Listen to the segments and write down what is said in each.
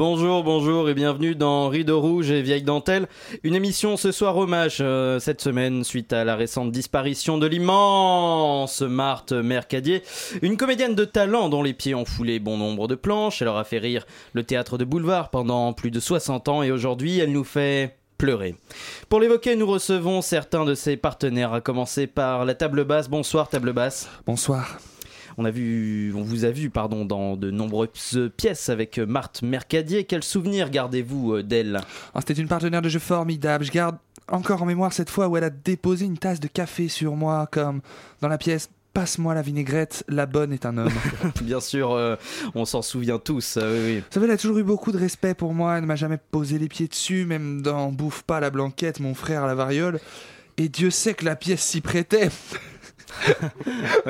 Bonjour, bonjour et bienvenue dans Rideau Rouge et Vieille Dentelle. Une émission ce soir hommage euh, cette semaine suite à la récente disparition de l'immense Marthe Mercadier. Une comédienne de talent dont les pieds ont foulé bon nombre de planches. Elle aura fait rire le théâtre de boulevard pendant plus de 60 ans et aujourd'hui elle nous fait pleurer. Pour l'évoquer, nous recevons certains de ses partenaires, à commencer par la table basse. Bonsoir table basse. Bonsoir. On, a vu, on vous a vu pardon, dans de nombreuses pièces avec Marthe Mercadier. Quel souvenir gardez-vous euh, d'elle? Ah, C'était une partenaire de jeu formidable. Je garde encore en mémoire cette fois où elle a déposé une tasse de café sur moi, comme dans la pièce Passe-moi la vinaigrette, la bonne est un homme. Bien sûr, euh, on s'en souvient tous. euh, oui, oui. Vous savez, elle a toujours eu beaucoup de respect pour moi. Elle ne m'a jamais posé les pieds dessus, même dans Bouffe pas la blanquette, mon frère la variole. Et Dieu sait que la pièce s'y prêtait.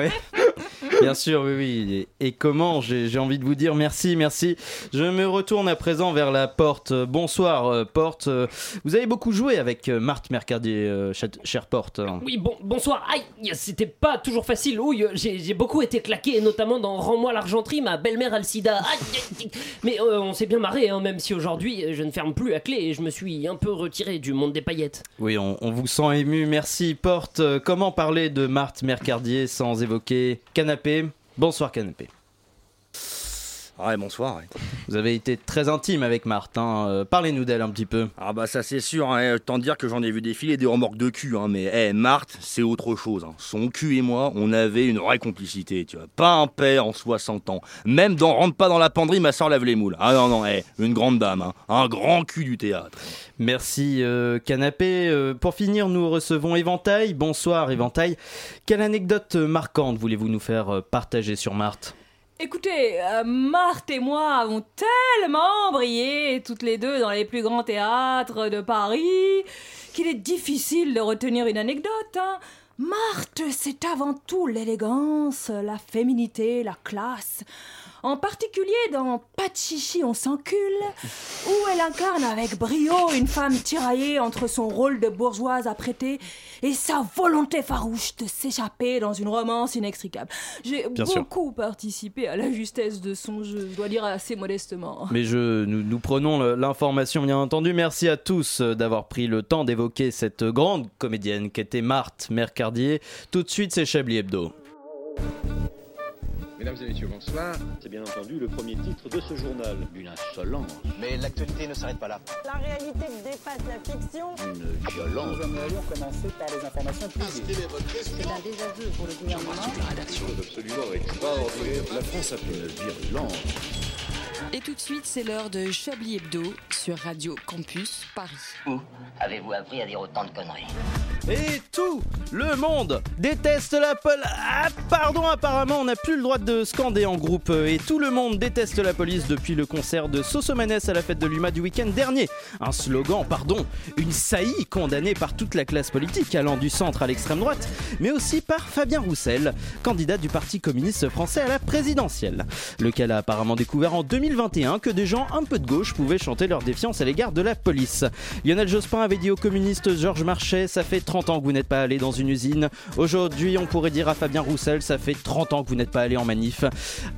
Bien sûr, oui, oui. Et, et comment J'ai envie de vous dire merci, merci. Je me retourne à présent vers la porte. Bonsoir, euh, porte. Euh, Vous avez beaucoup joué avec euh, Marthe Mercadier, chère porte. Oui, bon, bonsoir. Aïe, c'était pas toujours facile. Oui, j'ai beaucoup été claqué, notamment dans Rends-moi l'argenterie, ma belle-mère Alcida. Aïe, aïe, aïe. Mais euh, on s'est bien marré, hein, même si aujourd'hui je ne ferme plus à clé et je me suis un peu retiré du monde des paillettes. Oui, on, on vous sent ému. Merci, porte. Comment parler de Marthe Mercadier sans évoquer Canapé Bonsoir, Canapé. Ouais, bonsoir. ouais. Vous avez été très intime avec Marthe. hein. Euh, Parlez-nous d'elle un petit peu. Ah bah ça c'est sûr, hein. tant dire que j'en ai vu défiler des remorques de cul, hein. mais eh, Marthe, c'est autre chose. hein. Son cul et moi, on avait une vraie complicité, tu vois. Pas un père en 60 ans. Même dans Rentre pas dans la penderie, ma soeur lave les moules. Ah non, non, une grande dame, un grand cul du théâtre. Merci euh, Canapé. Euh, pour finir, nous recevons Éventail. Bonsoir Éventail. Quelle anecdote marquante voulez-vous nous faire partager sur Marthe? Écoutez, euh, Marthe et moi avons tellement brillé, toutes les deux, dans les plus grands théâtres de Paris, qu'il est difficile de retenir une anecdote. hein. Marthe, c'est avant tout l'élégance, la féminité, la classe. En particulier dans Pas de chichi, on s'encule, où elle incarne avec brio une femme tiraillée entre son rôle de bourgeoise apprêtée et sa volonté farouche de s'échapper dans une romance inextricable. J'ai sûr. beaucoup participé à la justesse de son jeu, je dois dire assez modestement. Mais je, nous, nous prenons l'information bien entendu. Merci à tous euh, d'avoir pris le temps d'évoquer cette grande comédienne qu'était Marthe Mercardier. Tout de suite, c'est Chablis Hebdo. Mesdames et messieurs, bonsoir. C'est bien entendu le premier titre de ce journal. Une insolence, Mais l'actualité ne s'arrête pas là. La réalité dépasse la fiction. une violence. C'est un désaveu pour le gouvernement. Absolument extraordinaire. La France a fait une virulence. Et tout de suite, c'est l'heure de Chablis Hebdo sur Radio Campus Paris. Où avez-vous appris à dire autant de conneries Et tout le monde déteste la police. Ah, pardon, apparemment, on n'a plus le droit de scander en groupe. Et tout le monde déteste la police depuis le concert de Sosomanes à la fête de l'UMA du week-end dernier. Un slogan, pardon, une saillie condamnée par toute la classe politique, allant du centre à l'extrême droite, mais aussi par Fabien Roussel, candidat du Parti communiste français à la présidentielle, lequel a apparemment découvert en 2021 que des gens un peu de gauche pouvaient chanter leur défiance à l'égard de la police. Lionel Jospin avait dit au communiste Georges Marchais Ça fait 30 ans que vous n'êtes pas allé dans une usine. Aujourd'hui, on pourrait dire à Fabien Roussel Ça fait 30 ans que vous n'êtes pas allé en manif.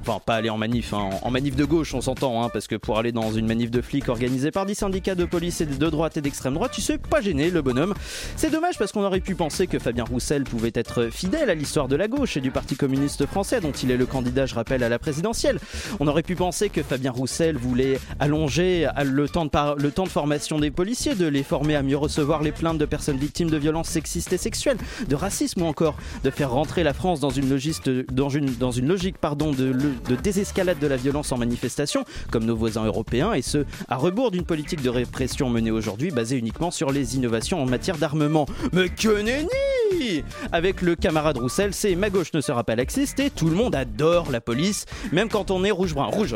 Enfin, pas aller en manif, hein. en manif de gauche, on s'entend, hein, parce que pour aller dans une manif de flics organisée par 10 syndicats de police et de droite et d'extrême droite, tu sais, pas gêné, le bonhomme. C'est dommage parce qu'on aurait pu penser que Fabien Roussel pouvait être fidèle à l'histoire de la gauche et du Parti communiste français, dont il est le candidat, je rappelle, à la présidentielle. On aurait pu penser que Fabien Roussel voulait allonger le temps de, par- le temps de formation des policiers, de les former à mieux recevoir les plaintes de personnes victimes de violences sexistes et sexuelles, de racisme ou encore de faire rentrer la France dans une, logiste- dans une, logique pardon, de désescalade de la violence en manifestation, comme nos voisins européens, et ce, à rebours d'une politique de répression menée aujourd'hui basée uniquement sur les innovations en matière d'armement. Mais que nenni Avec le camarade Roussel, c'est ma gauche ne sera pas laxiste et tout le monde adore la police, même quand on est rouge-brun. Rouge.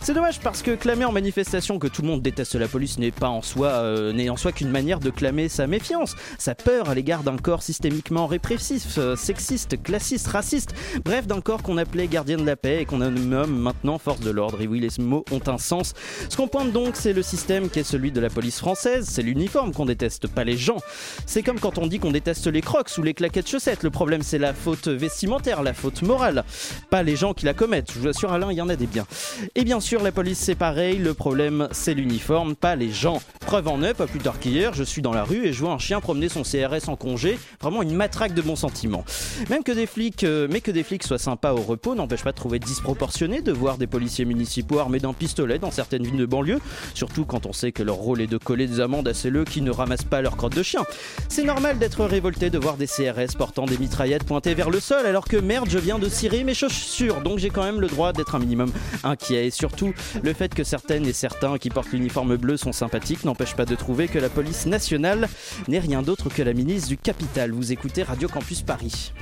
C'est dommage parce que clamer en manifestation que tout le monde déteste la police n'est pas en soi, euh, n'est en soi qu'une manière de clamer sa méfiance, sa peur à l'égard d'un corps systémiquement répressif, euh, sexiste, classiste, raciste, bref d'un corps qu'on appelait gardien de la paix et qu'on nomme maintenant force de l'ordre. Et oui, les mots ont un sens. Ce qu'on pointe donc, c'est le système qui est celui de la police française, c'est l'uniforme qu'on déteste, pas les gens. C'est comme quand on dit qu'on déteste les crocs sous les claquettes chaussettes. Le problème, c'est la faute vestimentaire, la faute morale. Pas les gens qui la commettent. Je vous assure, Alain, il y en a des biens. Et bien sûr, la police, c'est pareil. Le problème, c'est l'uniforme, pas les gens. Preuve en est, pas plus tard qu'hier, je suis dans la rue et je vois un chien promener son CRS en congé. Vraiment une matraque de bons sentiments. Même que des flics, euh, mais que des flics soient sympas au repos n'empêche pas de trouver disproportionné de voir des policiers municipaux armés d'un pistolet dans certaines villes de banlieue. Surtout quand on sait que leur rôle est de coller des amendes à ceux qui ne ramassent pas leur crotte de chien. C'est normal d'être révolté de voir des CRS portant des mitraillettes pointées vers le sol alors que merde, je viens de cirer mes chaussures. Donc j'ai quand même le droit d'être un minimum inquiet. Et surtout, le fait que certaines et certains qui portent l'uniforme bleu sont sympathiques n'empêche pas de trouver que la police nationale n'est rien d'autre que la ministre du capital. Vous écoutez Radio Campus Paris.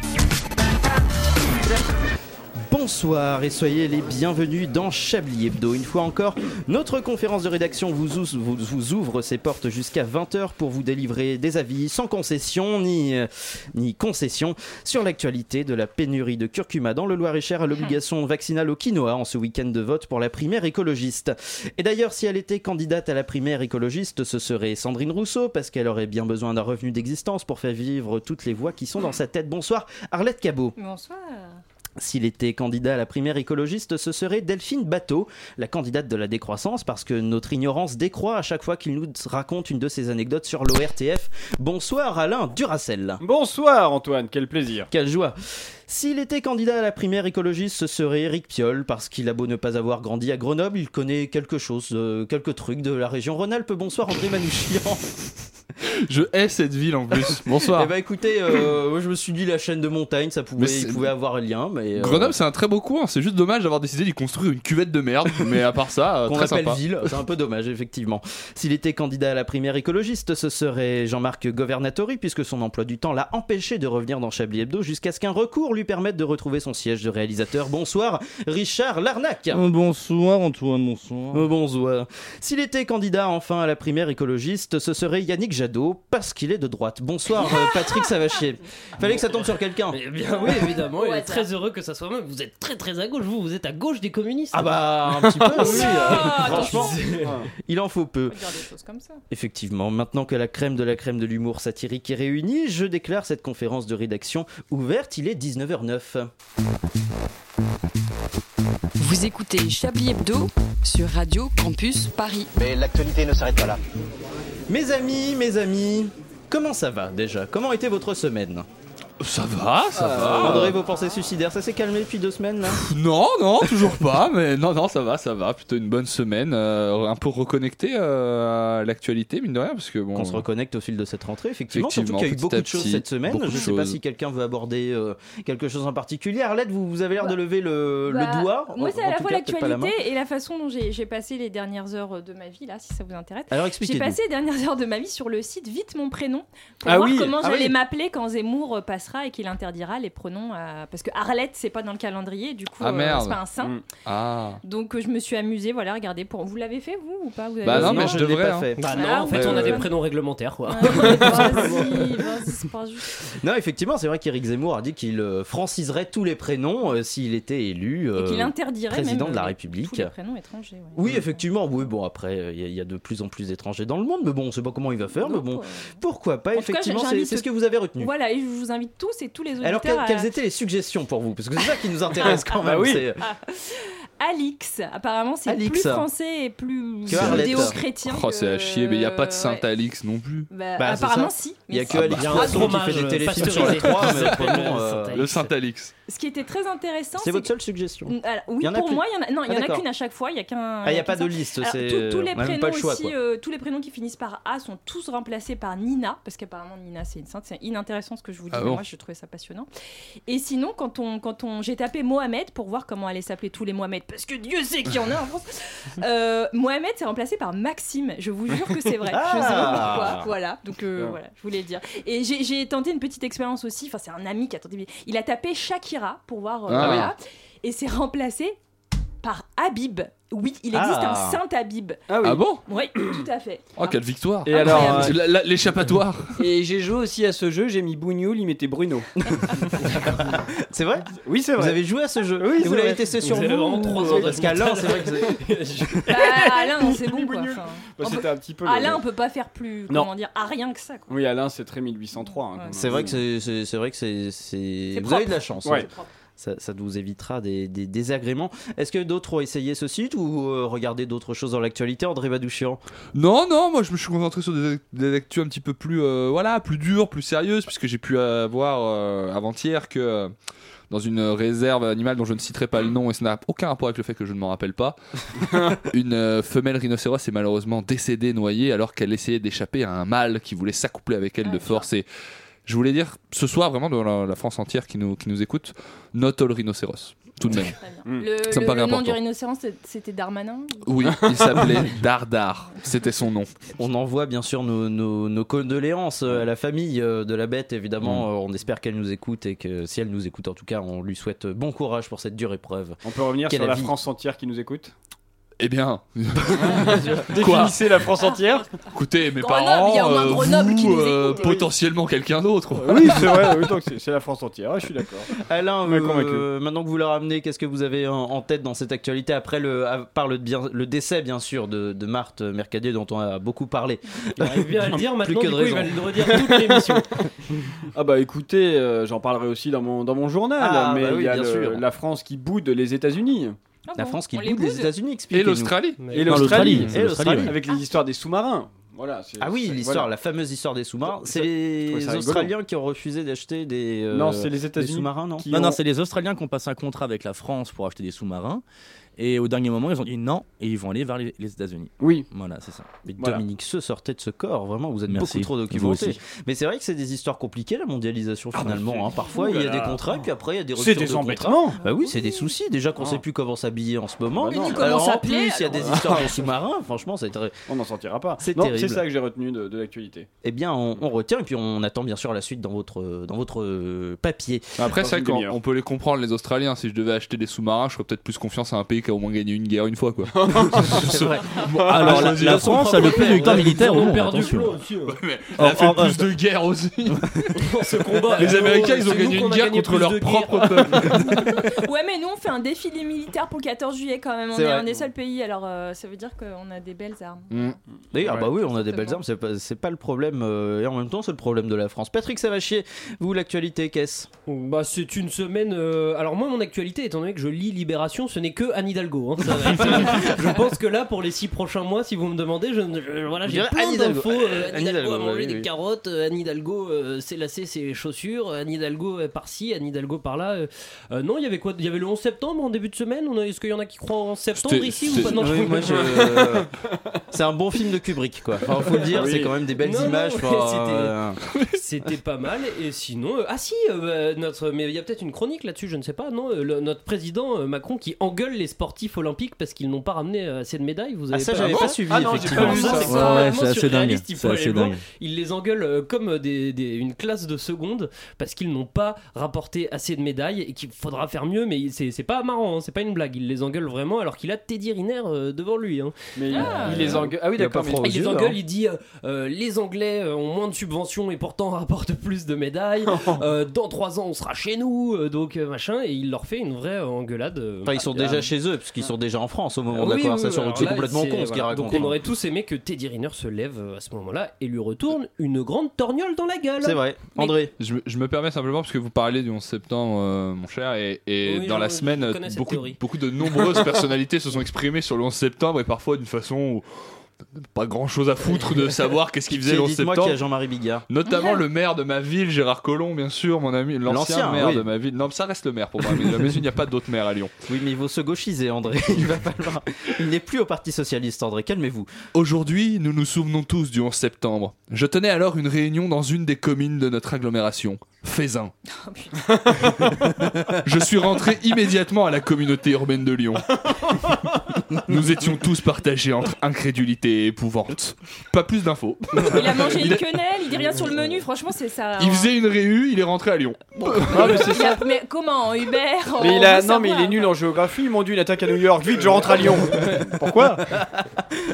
Bonsoir et soyez les bienvenus dans Chablis Hebdo. Une fois encore, notre conférence de rédaction vous, ous- vous- vous ouvre ses portes jusqu'à 20h pour vous délivrer des avis sans concession ni, euh, ni concession sur l'actualité de la pénurie de curcuma dans le Loir-et-Cher à l'obligation vaccinale au quinoa en ce week-end de vote pour la primaire écologiste. Et d'ailleurs, si elle était candidate à la primaire écologiste, ce serait Sandrine Rousseau parce qu'elle aurait bien besoin d'un revenu d'existence pour faire vivre toutes les voix qui sont dans sa tête. Bonsoir, Arlette Cabot. Bonsoir. S'il était candidat à la primaire écologiste, ce serait Delphine Bateau, la candidate de la décroissance, parce que notre ignorance décroît à chaque fois qu'il nous raconte une de ses anecdotes sur l'ORTF. Bonsoir Alain Duracel. Bonsoir Antoine, quel plaisir. Quelle joie. S'il était candidat à la primaire écologiste, ce serait Eric Piolle, parce qu'il a beau ne pas avoir grandi à Grenoble, il connaît quelque chose, euh, quelques trucs de la région Rhône-Alpes. Bonsoir André Manouchian. Je hais cette ville en plus. Bonsoir. Eh ben écoutez, euh, moi je me suis dit la chaîne de montagne, ça pouvait, il avoir un lien, mais... euh, Grenoble, c'est un très beau coin. C'est juste dommage d'avoir décidé d'y construire une cuvette de merde. Mais à part ça, euh, qu'on très appelle sympa. ville, c'est un peu dommage effectivement. S'il était candidat à la primaire écologiste, ce serait Jean-Marc Governatori puisque son emploi du temps l'a empêché de revenir dans Chablis Hebdo jusqu'à ce qu'un recours lui permette de retrouver son siège de réalisateur. Bonsoir Richard Larnac. bonsoir Antoine, bonsoir. Euh, Bonsoir. S'il était candidat enfin à la primaire écologiste, ce serait Yannick Jadot parce qu'il est de droite. Bonsoir euh, Patrick Savachier. Fallait que ça tombe sur quelqu'un. Eh bien oui, évidemment, est hasard. très heureux que ça soit moi. Vous êtes très très à gauche, vous, vous êtes à gauche des communistes. Ah bah un petit peu oui. euh, Ah, franchement, il en faut peu. On peut dire des choses comme ça. Effectivement, maintenant que la crème de la crème de l'humour satirique est réunie, je déclare cette conférence de rédaction ouverte. Il est 19h09. Vous écoutez Chablis Hebdo sur Radio Campus Paris. Mais l'actualité ne s'arrête pas là. Mes amis, mes amis, comment ça va déjà? Comment était votre semaine? Ça va, ça va. André, vos pensées suicidaires, ça s'est calmé depuis deux semaines là? Non, non, toujours pas. Mais non, non, ça va, ça va. Plutôt une bonne semaine. euh, un peu reconnecté euh, à l'actualité, mine de rien, parce que bon. On se reconnecte au fil de cette rentrée, effectivement. Effectivement, Surtout qu'il y a eu beaucoup de choses cette semaine. Je ne sais pas si quelqu'un veut aborder euh, quelque chose en particulier. Arlette, vous, vous avez l'air de lever le, le Bah, doigt. Moi, c'est à la fois la l'actualité et la façon dont j'ai j'ai passé les dernières heures de ma vie, là, si ça vous intéresse. Alors J'ai expliquez-nous. passé les dernières heures de ma vie sur le site Vite mon prénom pour Ah voir oui, comment ah j'allais oui. m'appeler quand Zemmour euh, passera et qu'il interdira les pronoms à... parce que Arlette c'est pas dans le calendrier du coup Ah, euh, c'est pas un saint Mm. Ah. donc euh, je me suis amusée voilà regardez pour vous l'avez fait vous ou pas vous avez Bah non, mais je je ne l'ai devrais, pas hein. fait. Bah non, Ah, en fait, on a des prénoms réglementaires, quoi. Ouais, vas-y, vas-y, c'est pas juste. Non, effectivement, c'est vrai qu'Éric Zemmour a dit qu'il euh, franciserait tous les prénoms euh, s'il était élu. Et qu'il interdirait président même, de la République. tous les prénoms étrangers. ouais. Oui, effectivement, oui, bon, après, il y, a- il y a de plus en plus d'étrangers dans le monde, mais bon, on sait pas comment il va faire, mais bon, pourquoi pas, En tout cas, effectivement, c'est ce que vous avez retenu. Voilà, et je vous invite tous et tous les auditeurs Alors, que- à... quelles étaient les suggestions pour vous? Parce que c'est ça qui nous intéresse quand bah même. oui. Alix. Apparemment, c'est Alix. plus français et plus judéo-chrétien. Oh, c'est à chier, mais il n'y a pas de ouais. Saint-Alix non plus. Bah, Bah, apparemment, si. Il y a que. Alix bah, Poisson qui fait des téléfilms sur la 3, mais autrement, euh, Saint-Alix. Le Saint-Alix. Ce qui était très intéressant, c'est votre seule suggestion. Mm, alors, oui, pour plus moi, il y en a, non, il y Ah, en a d'accord. qu'une à chaque fois. Il y a qu'un. Ah, il n'y a pas de liste, tous- les prénoms aussi, tous les qui finissent par A sont tous remplacés par Nina, parce qu'apparemment Nina c'est une sainte. C'est inintéressant ce que je vous dis, Ah moi je trouvais ça passionnant. Et sinon, quand on, quand on, j'ai tapé Mohamed pour voir comment allaient s'appeler tous les Mohamed, parce que Dieu sait qu'il y en a en France. Euh, Mohamed c'est remplacé par Maxime. Je vous jure que c'est vrai. Je sais pas Ah. pourquoi. Voilà. Donc euh, voilà, je voulais le dire. Et j'ai, tenté une petite expérience aussi. Enfin, c'est un ami qui a tenté. Il a tapé Shakira pour voir. euh, Ah oui. voilà. Et c'est remplacé par Habib. Oui, il existe Ah. un Saint Habib. Ah oui. Ah bon? Oui, tout à fait. Oh, quelle victoire Et alors, euh, La- la- L'échappatoire Et j'ai joué aussi à ce jeu, j'ai mis Bougnoul, il mettait Bruno. C'est vrai? Oui, c'est vrai. Vous avez joué à ce jeu Oui, Et c'est vous l'avez vrai. testé sur Vous vous avez vraiment trois ans Parce mental. c'est vrai que vous avez- Bah, Alain, c'est bon quoi. Enfin, Bah, on C'était peut- un petit peu. le- Alain, on peut pas faire plus, Non. comment dire, à rien que ça. Quoi. Oui, Alain, c'est très 1803. hein, comme C'est vrai que c'est- c'est c'est vrai que c'est c'est- C'est vous propre. avez de la chance. Ouais. hein. Ça, ça vous évitera des, des désagréments. Est-ce que d'autres ont essayé ce site ou euh, regardé d'autres choses dans l'actualité, André Badouchian Non, non, moi je me suis concentré sur des, des actus un petit peu plus, euh, voilà, plus dures, plus sérieuses, puisque j'ai pu euh, voir euh, avant-hier que euh, dans une réserve animale dont je ne citerai pas le nom et ça n'a aucun rapport avec le fait que je ne m'en rappelle pas, une euh, femelle rhinocéros est malheureusement décédée noyée alors qu'elle essayait d'échapper à un mâle qui voulait s'accoupler avec elle de force et je voulais dire ce soir vraiment dans la, la France entière qui nous, qui nous écoute, not all rhinocéros, tout de même. Le, Ça me le- paraît le nom important. du rhinocéros, c'était Darmanin Oui, il s'appelait Dardar, c'était son nom. On envoie bien sûr nos, nos- nos condoléances euh, à la famille euh, de la bête, évidemment. Euh, On espère qu'elle nous écoute et que si elle nous écoute, en tout cas, on lui souhaite bon courage pour cette dure épreuve. On peut revenir Quelle sur la vie. France entière qui nous écoute? Eh bien, Définissez la France entière Écoutez, mes parents, il y a au moins euh, qui vous, nous euh, écoute. potentiellement quelqu'un d'autre. Oui, c'est vrai, oui, donc c'est c'est la France entière, ouais, je suis d'accord. Alain, euh, convaincu. maintenant que vous la ramenez, qu'est-ce que vous avez en, en tête dans cette actualité après le, à part le, bien, le décès, bien sûr, de, de Marthe Mercadier, dont on a beaucoup parlé Il arrive bien à le dire Plus maintenant, que du de coup, il raison. va le redire toute l'émission. Ah bah écoutez, euh, j'en parlerai aussi dans mon, dans mon journal, Ah, mais bah il oui, y a bien le- sûr. la France qui boude les États-Unis. Ah La bon France qui boude les États-Unis, Et l'Australie Et l'Australie. ouais. Avec les histoires des sous-marins. Voilà, Ah oui, l'histoire, voilà. la fameuse histoire des sous-marins. C'est les rigolo. Australiens qui ont refusé d'acheter des, euh, Non, c'est les États-Unis sous-marins, non qui Non, ont- non, c'est les Australiens qui ont passé un contrat avec la France pour acheter des sous-marins. Et au dernier moment, ils ont dit non et ils vont aller vers les, les États-Unis. Oui. Voilà, c'est ça. Mais Voilà. Dominique Se sortait de ce corps, vraiment, vous êtes Merci. beaucoup trop documenté. aussi. Mais c'est vrai que c'est des histoires compliquées, la mondialisation, Ah, finalement. bah, hein. Parfois, il y a des contrats, puis après, il y a des C'est ruptures des de contrats. embêtements. Bah oui, c'est des soucis. Déjà qu'on Ah. sait plus comment s'habiller en ce moment. Bah non. Alors en plus, il y a des histoires de sous-marins. Franchement, c'est très. On n'en sortira pas. C'est terrible. c'est ça que j'ai retenu de, de l'actualité. Eh bien, on, on retient et puis on attend bien sûr la suite dans votre dans votre euh, papier. Après, c'est vrai qu'on peut les comprendre, les Australiens. Si je devais acheter des sous-marins, je ferais peut-être plus confiance à un pays qui a au moins gagné une guerre une fois, quoi. C'est vrai. Alors, la, la France a le plus de victoires militaires au monde. attention. Elle a fait plus de guerres aussi. Ce combat. Les Américains, ils ont gagné une guerre gagné contre leur propre peuple. Ouais, mais nous on fait un défilé militaire pour le 14 juillet quand même. On est, un des seuls pays, alors euh, ça veut dire qu'on a des belles armes. D'ailleurs, Ouais. bah oui, on a des belles armes, c'est pas, c'est pas le problème, euh, et en même temps, c'est le problème de la France. Patrick Savachier, vous, l'actualité, qu'est-ce? Bah, c'est une semaine. euh, Alors, moi, mon actualité, étant donné que je lis Libération, ce n'est que Anne Hidalgo. hein. Ça va être, euh, je pense que là, pour les six prochains mois, si vous me demandez, je, je- voilà, j'ai plein Anne Hidalgo. d'infos. euh, Anne Anne Hidalgo a Hidalgo, mangé oui, des oui. carottes, euh, Anne Hidalgo euh, s'est lassé ses chaussures, Anne Hidalgo est par-ci, Anne Hidalgo par-là. euh, euh, non, il y avait quoi? Il y avait le 11 septembre en début de semaine? On a- Est-ce qu'il y en a qui croient en septembre C'était- ici ou c'était- pas? Non, je Oui, crois moi, pas. je- C'est un bon film de Kubrick, quoi. Enfin, faut le dire, Oui. c'est quand même des belles Non, non, images. ouais, enfin, c'était- euh, C'était pas mal. Et sinon, euh, ah si, euh, notre, mais il y a peut-être une chronique là-dessus, je ne sais pas. Non, euh, le- notre président euh, Macron qui engueule les sportifs olympiques parce qu'ils n'ont pas ramené euh, assez de médailles. Vous Ah, avez ça, pas j'avais pas suivi, Ah non, j'ai effectivement. pas vu ça. c'est Ouais, ouais, assez dingue. il faut assez dingue. Les engueule euh, comme des, des- une classe de seconde parce qu'ils n'ont pas rapporté assez de médailles et qu'il faudra faire mieux. Mais c'est c'est pas marrant, hein, c'est pas une blague. Il les engueule vraiment alors qu'il a Teddy Riner euh, devant lui. hein. Mais Ah. il les engueule. Ah oui, d'accord. Il les engueule, hein. il dit euh, les Anglais ont moins de subventions et pourtant rapportent plus de médailles. Euh, dans trois ans, on sera chez nous, donc machin. Et il leur fait une vraie engueulade. Enfin, ils sont ah, déjà chez eux, puisqu'ils sont déjà en France au moment de la oui, conversation. oui, donc alors c'est complètement con ce qu'il raconte. Donc on aurait tous aimé que Teddy Riner se lève euh, à ce moment-là et lui retourne une grande torgnole dans la gueule. C'est vrai. Mais- André, Je, me- je me permets simplement parce que vous parlez du 11 septembre, euh, mon cher, et, et Oui, dans je- la semaine, beaucoup, de nombreuses personnalités se sont exprimées sur le 11 septembre et parfois d'une façon où pas grand chose à foutre de savoir qu'est-ce qu'il faisait le 11 dites-moi qu'il y septembre. a Jean-Marie Bigard. Notamment le maire de ma ville, Gérard Collomb, bien sûr, mon ami, l'ancien maire oui. de ma ville. Non, ça reste le maire pour moi, mais, il n'y a pas d'autre maire à Lyon. Oui, mais il faut se gauchiser, André. Il va falloir. Il n'est plus au Parti Socialiste, André. Calmez-vous. Aujourd'hui, nous nous souvenons tous du 11 septembre. Je tenais alors une réunion dans une des communes de notre agglomération, Fézin. Je suis rentré immédiatement à la communauté urbaine de Lyon. Nous étions tous partagés entre incrédulité et épouvante. Pas plus d'infos. Il a mangé une quenelle, il dit rien sur le menu, franchement c'est ça. Il faisait une réu, il est rentré à Lyon. Non, mais c'est Il a- ça. mais comment Mais il a, veut non, mais il est nul en géographie. M'ont dit une attaque à New York. Vite, je rentre à Lyon. Pourquoi?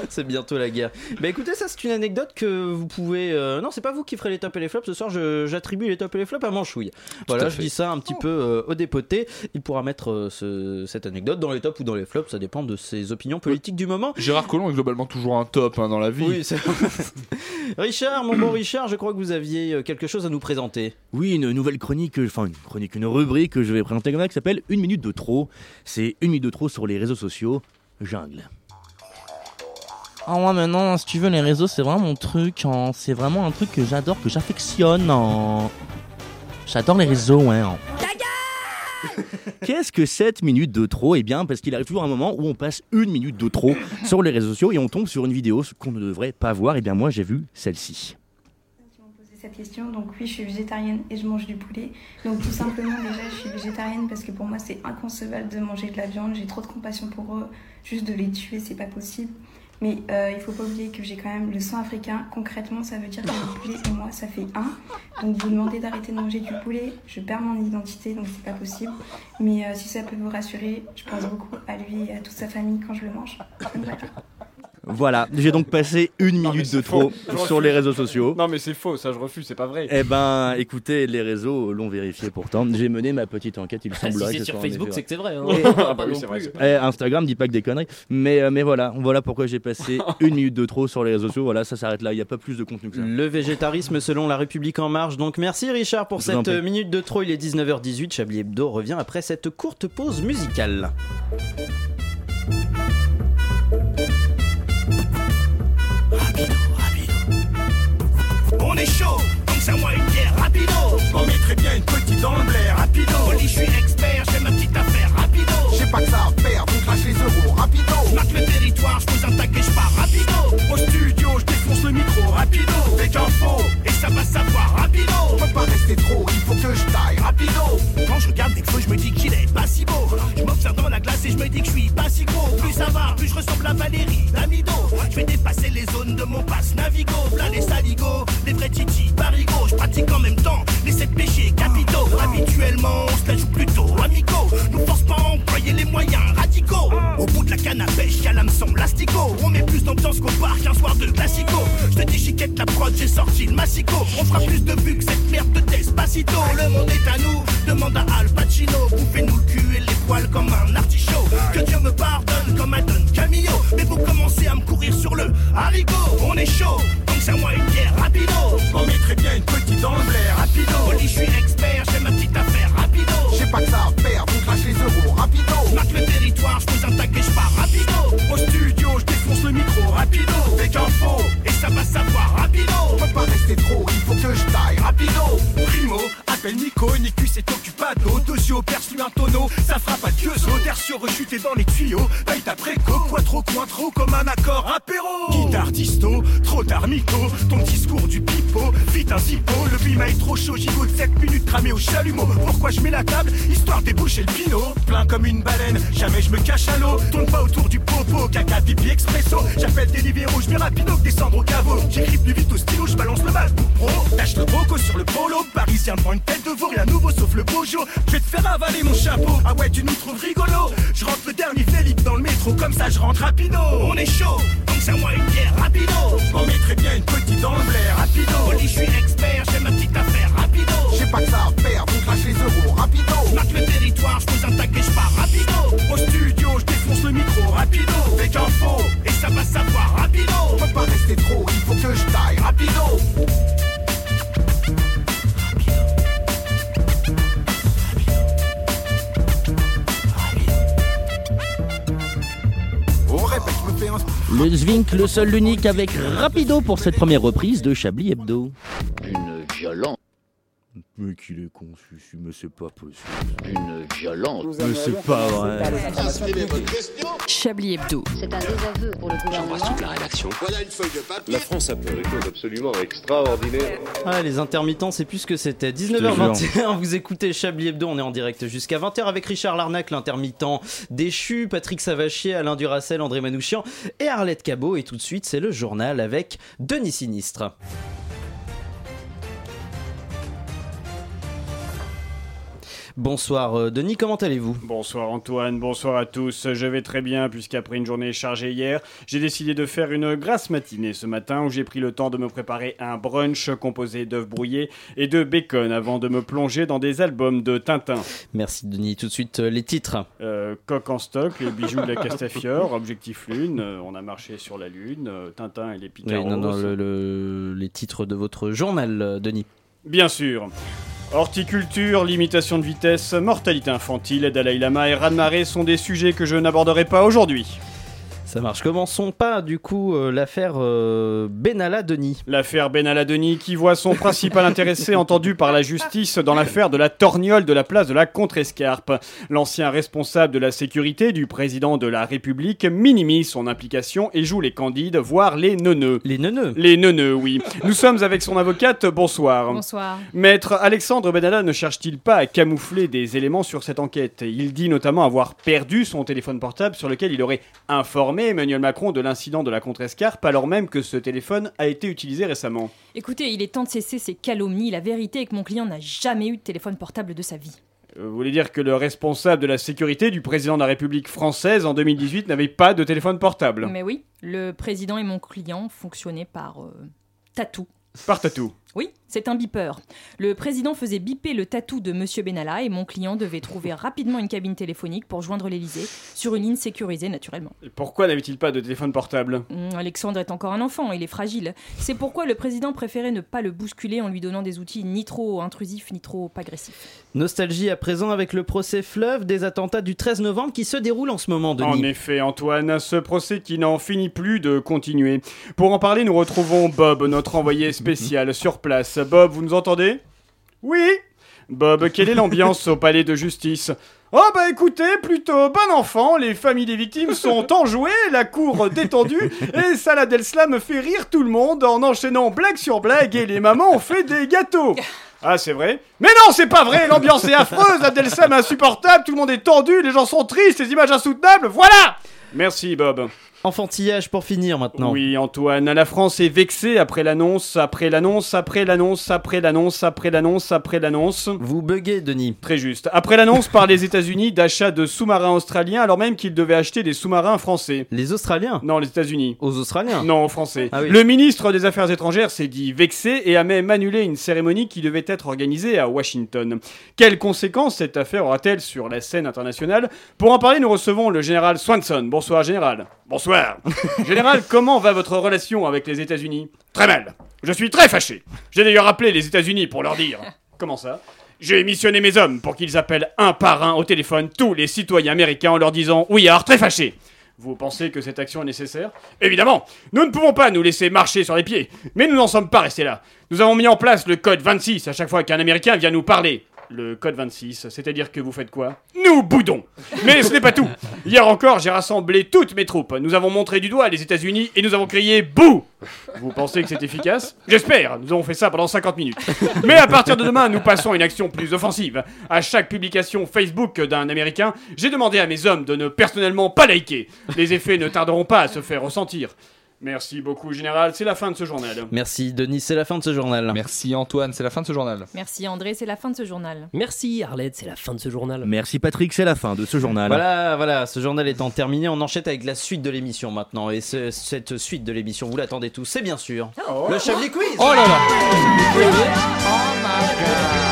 C'est bientôt la guerre. Bah écoutez, ça c'est une anecdote que vous pouvez. euh, Non, c'est pas vous qui ferez les tops et les flops. Ce soir, je- j'attribue les tops et les flops à Manchouille. Voilà, à je dis ça un petit peu euh, au dépoté. Il pourra mettre euh, ce- cette anecdote dans les tops ou dans les flops. Ça dépend de ses opinions politiques du moment. Gérard Collomb est globalement toujours un top hein, dans la vie. Oui, c'est Richard, mon bon Richard, je crois que vous aviez euh, quelque chose à nous présenter. Oui, une nouvelle chronique, euh, enfin une chronique, une rubrique que je vais présenter comme ça qui s'appelle Une minute de trop. C'est une minute de trop sur les réseaux sociaux. Jungle. Ah ouais, mais non, si tu veux, les réseaux, c'est vraiment mon truc. hein. C'est vraiment un truc que j'adore, que j'affectionne. hein. J'adore les réseaux, ouais. hein. Qu'est-ce que cette minute de trop? Eh bien, parce qu'il arrive toujours un moment où on passe une minute de trop sur les réseaux sociaux et on tombe sur une vidéo qu'on ne devrait pas voir. Eh bien, moi, j'ai vu celle-ci. cette question. Donc oui, je suis végétarienne et je mange du poulet. Donc tout simplement déjà, je suis végétarienne parce que pour moi c'est inconcevable de manger de la viande. J'ai trop de compassion pour eux. Juste de les tuer, c'est pas possible. Mais euh, il faut pas oublier que j'ai quand même le sang africain. Concrètement, ça veut dire que le poulet et moi, ça fait un. Donc vous demandez d'arrêter de manger du poulet, je perds mon identité, donc c'est pas possible. Mais euh, si ça peut vous rassurer, je pense beaucoup à lui et à toute sa famille quand je le mange. Voilà, j'ai donc passé une minute de trop sur les réseaux sociaux. Non, mais c'est faux, ça je refuse, c'est pas vrai. Eh ben, écoutez, les réseaux l'ont vérifié pourtant. J'ai mené ma petite enquête, il Ah, si semblerait c'est que ce sur Facebook, c'est que c'est vrai. hein. Ah bah oui, c'est Eh, Instagram dit pas que des conneries, mais, euh, mais voilà, voilà pourquoi j'ai passé une minute de trop sur les réseaux sociaux. Voilà, ça s'arrête là, il n'y a pas plus de contenu que ça. Le végétarisme selon la République en marche. Donc merci Richard pour Je cette minute de trop. Il est 19h18. Chablis Hebdo revient après cette courte pause musicale. Rapido. Je suis expert, j'ai ma petite affaire rapido. J'ai pas que ça à faire, donc lâche les euros, rapido. Je le territoire, je pose un tac et je pars rapido. Au studio, je défonce le micro, rapido. Et ça va savoir, rapido. On peut pas rester trop, il faut que je taille, rapido. Quand je regarde des feux, je me dis qu'il est pas si beau. Je m'observe dans la glace et je me dis que je suis pas si gros. Plus ça va, plus je ressemble à Valérie Damido. Je vais dépasser les zones de mon passe Navigo. Là les saligots, les vrais titi, parigots. Je pratique en même temps les sept péchés capitaux. Habituellement, on se la joue plutôt amicaux. Nous force pas à employer les moyens radicaux. Au bout de la canne à pêche, y'a l'hameçon l'astico. On met plus d'ambiance qu'au parc un soir de classico. Je te dis chiquette la prod, j'ai sorti le massico. On fera plus de vues que cette merde de Despacito. Le monde est à nous, demande à Al Pacino. Bouffez-nous le cul et les poils comme un artichaut. Que Dieu me pardonne comme un Don Camillo. Mais vous commencez à me courir sur le haricot. On est chaud, donc c'est à moi une bière rapido. On mettrait bien une petite dans le rapido. Oli, je suis expert, j'ai ma petite affaire rapido. J'ai pas que ça les euros, rapido. Marque le territoire, je un tac et je pars rapido. Au studio, je défonce le micro, rapido. Dès qu'un faux, et ça va savoir, rapido. On peut pas rester trop, il faut que je taille, rapido. Primo, appelle Nico, Nicus est occupado. Deux yeux perce, lui un tonneau, ça frappe à Dieu. Sur rechuté dans les tuyaux. Paye ta préco, quoi trop coin trop comme un accord apéro. Guitare disto, trop d'armico. Ton discours du pipeau, vite un zippo. Le bima est trop chaud, gigot de 7 minutes cramé au chalumeau. Pourquoi je mets la table Histoire déboucher le pinot? Plein comme une baleine, jamais je me cache à l'eau. Tourne pas autour du popo, caca, pipi expresso. J'appelle des rouges, bien rapido descendre au caveau. J'écris plus vite au stylo, je balance le MacBook Pro. Tâche le broco sur le polo. Parisien devant une veau, rien de nouveau sauf le bojo. Je vais te faire avaler mon chapeau. Ah ouais, tu nous trouves rigolo. Je rentre le dernier Félix dans le métro, comme ça je rentre rapido. On est chaud, donc à moi une bière rapido. On mettrait bien une petite dans le rapido. Oli, je suis expert, j'ai ma petite affaire rapido. J'ai pas que ça à faire, donc lâche les euros, rapido. Je marque le territoire, je un tac et je pars rapido. Au studio, je défonce le micro, rapido. Dès qu'un faux, et ça va savoir, rapido. On peut pas rester trop, il faut que je taille, rapido. Le Zwink, le seul, l'unique avec Rapido pour cette première reprise de Chablis Hebdo. Une violence. Mais qu'il est con, celui-ci, mais c'est pas possible. Une violence. Mais c'est pas vrai. Chablis Hebdo. C'est un désaveu pour le gouvernement. la rédaction. Voilà une feuille de papier. La France a fait des choses absolument extraordinaires. Ah, les intermittents, c'est plus ce que c'était. 19h21, vous écoutez Chablis Hebdo, on est en direct jusqu'à 20h avec Richard Larnac, l'intermittent déchu, Patrick Savachier, Alain Duracel, André Manouchian et Arlette Cabot. Et tout de suite, c'est le journal avec Denis Sinistre. Bonsoir euh, Denis, comment allez-vous? Bonsoir Antoine, bonsoir à tous. Je vais très bien puisqu'après une journée chargée hier, j'ai décidé de faire une grasse matinée ce matin où j'ai pris le temps de me préparer un brunch composé d'œufs brouillés et de bacon avant de me plonger dans des albums de Tintin. Merci Denis, tout de suite euh, les titres. Euh, coq en stock, les bijoux de la Castafiore, Objectif Lune, euh, on a marché sur la Lune, euh, Tintin et les Oui, Picaros. non, non, le- le- les titres de votre journal, Denis. Bien sûr. Horticulture, limitation de vitesse, mortalité infantile, Dalai Lama et Raz-de-marée sont des sujets que je n'aborderai pas aujourd'hui. Ça marche. Commençons pas du coup euh, l'affaire euh, Benalla Denis. L'affaire Benalla Denis qui voit son principal intéressé entendu par la justice dans l'affaire de la torgnole de la place de la Contrescarpe. L'ancien responsable de la sécurité du président de la République minimise son implication et joue les candides, voire les neuneux. Les neuneux Les neuneux, oui. Nous sommes avec son avocate, bonsoir. Bonsoir. Maître Alexandre Benalla ne cherche-t-il pas à camoufler des éléments sur cette enquête? Il dit notamment avoir perdu son téléphone portable sur lequel il aurait informé Emmanuel Macron de l'incident de la Contrescarpe alors même que ce téléphone a été utilisé récemment. Écoutez, il est temps de cesser ces calomnies. La vérité est que mon client n'a jamais eu de téléphone portable de sa vie. Euh, Vous voulez dire que le responsable de la sécurité du président de la République française en 2018 n'avait pas de téléphone portable? Mais oui, le président et mon client fonctionnaient par euh, tatou. Par tatou. Oui, c'est un beeper. Le président faisait biper le tatou de Monsieur Benalla et mon client devait trouver rapidement une cabine téléphonique pour joindre l'Elysée sur une ligne sécurisée naturellement. Pourquoi n'avait-il pas de téléphone portable? Hum, Alexandre est encore un enfant, il est fragile. C'est pourquoi le président préférait ne pas le bousculer en lui donnant des outils ni trop intrusifs ni trop agressifs. Nostalgie à présent avec le procès fleuve des attentats du 13 novembre qui se déroule en ce moment, En Denis. effet, Antoine, ce procès qui n'en finit plus de continuer. Pour en parler, nous retrouvons Bob, notre envoyé spécial sur Bob, vous nous entendez? Oui. Bob, quelle est l'ambiance au palais de justice? Oh bah écoutez, plutôt bon enfant, les familles des victimes sont enjouées, la cour détendue, et Salah Abdeslam fait rire tout le monde en enchaînant blague sur blague, et les mamans ont fait des gâteaux. Ah, c'est vrai? Mais non, c'est pas vrai. L'ambiance est affreuse, Abdelsam est insupportable, tout le monde est tendu, les gens sont tristes, les images insoutenables, voilà! Merci, Bob. Enfantillage pour finir maintenant. Oui, Antoine, la France est vexée après l'annonce, après l'annonce, après l'annonce, après l'annonce, après l'annonce, après l'annonce. Vous buguez, Denis. Très juste. Après l'annonce par les États-Unis d'achat de sous-marins australiens alors même qu'ils devaient acheter des sous-marins français. Les Australiens? Non, les États-Unis. Aux Australiens? Non, aux Français. Ah oui. Le ministre des Affaires étrangères s'est dit vexé et a même annulé une cérémonie qui devait être organisée à Washington. Quelles conséquences cette affaire aura-t-elle sur la scène internationale? Pour en parler, nous recevons le général Swanson. Bonsoir, général. Bonsoir. général, comment va votre relation avec les États-Unis? Très mal. Je suis très fâché. J'ai d'ailleurs appelé les États-Unis pour leur dire. Comment ça? J'ai missionné mes hommes pour qu'ils appellent un par un au téléphone tous les citoyens américains en leur disant We are très fâchés. Vous pensez que cette action est nécessaire? Évidemment, nous ne pouvons pas nous laisser marcher sur les pieds, mais nous n'en sommes pas restés là. Nous avons mis en place le code 26 à chaque fois qu'un Américain vient nous parler. Le code 26, c'est-à-dire que vous faites quoi Nous boudons Mais ce n'est pas tout Hier encore, j'ai rassemblé toutes mes troupes. Nous avons montré du doigt les États-Unis et nous avons crié bouh Vous pensez que c'est efficace J'espère Nous avons fait ça pendant 50 minutes. Mais à partir de demain, nous passons à une action plus offensive. À chaque publication Facebook d'un Américain, j'ai demandé à mes hommes de ne personnellement pas liker. Les effets ne tarderont pas à se faire ressentir. Merci beaucoup, Général. C'est la fin de ce journal. Merci, Denis, c'est la fin de ce journal. Merci Antoine, c'est la fin de ce journal. Merci André, c'est la fin de ce journal. Merci Arlette, c'est la fin de ce journal. Merci Patrick, c'est la fin de ce journal. Voilà, voilà, ce journal étant terminé, on enchaîne avec la suite de l'émission maintenant. Et ce- cette suite de l'émission, vous l'attendez tous, c'est bien sûr le Chablis Quiz Oh là là Un Chablis Quiz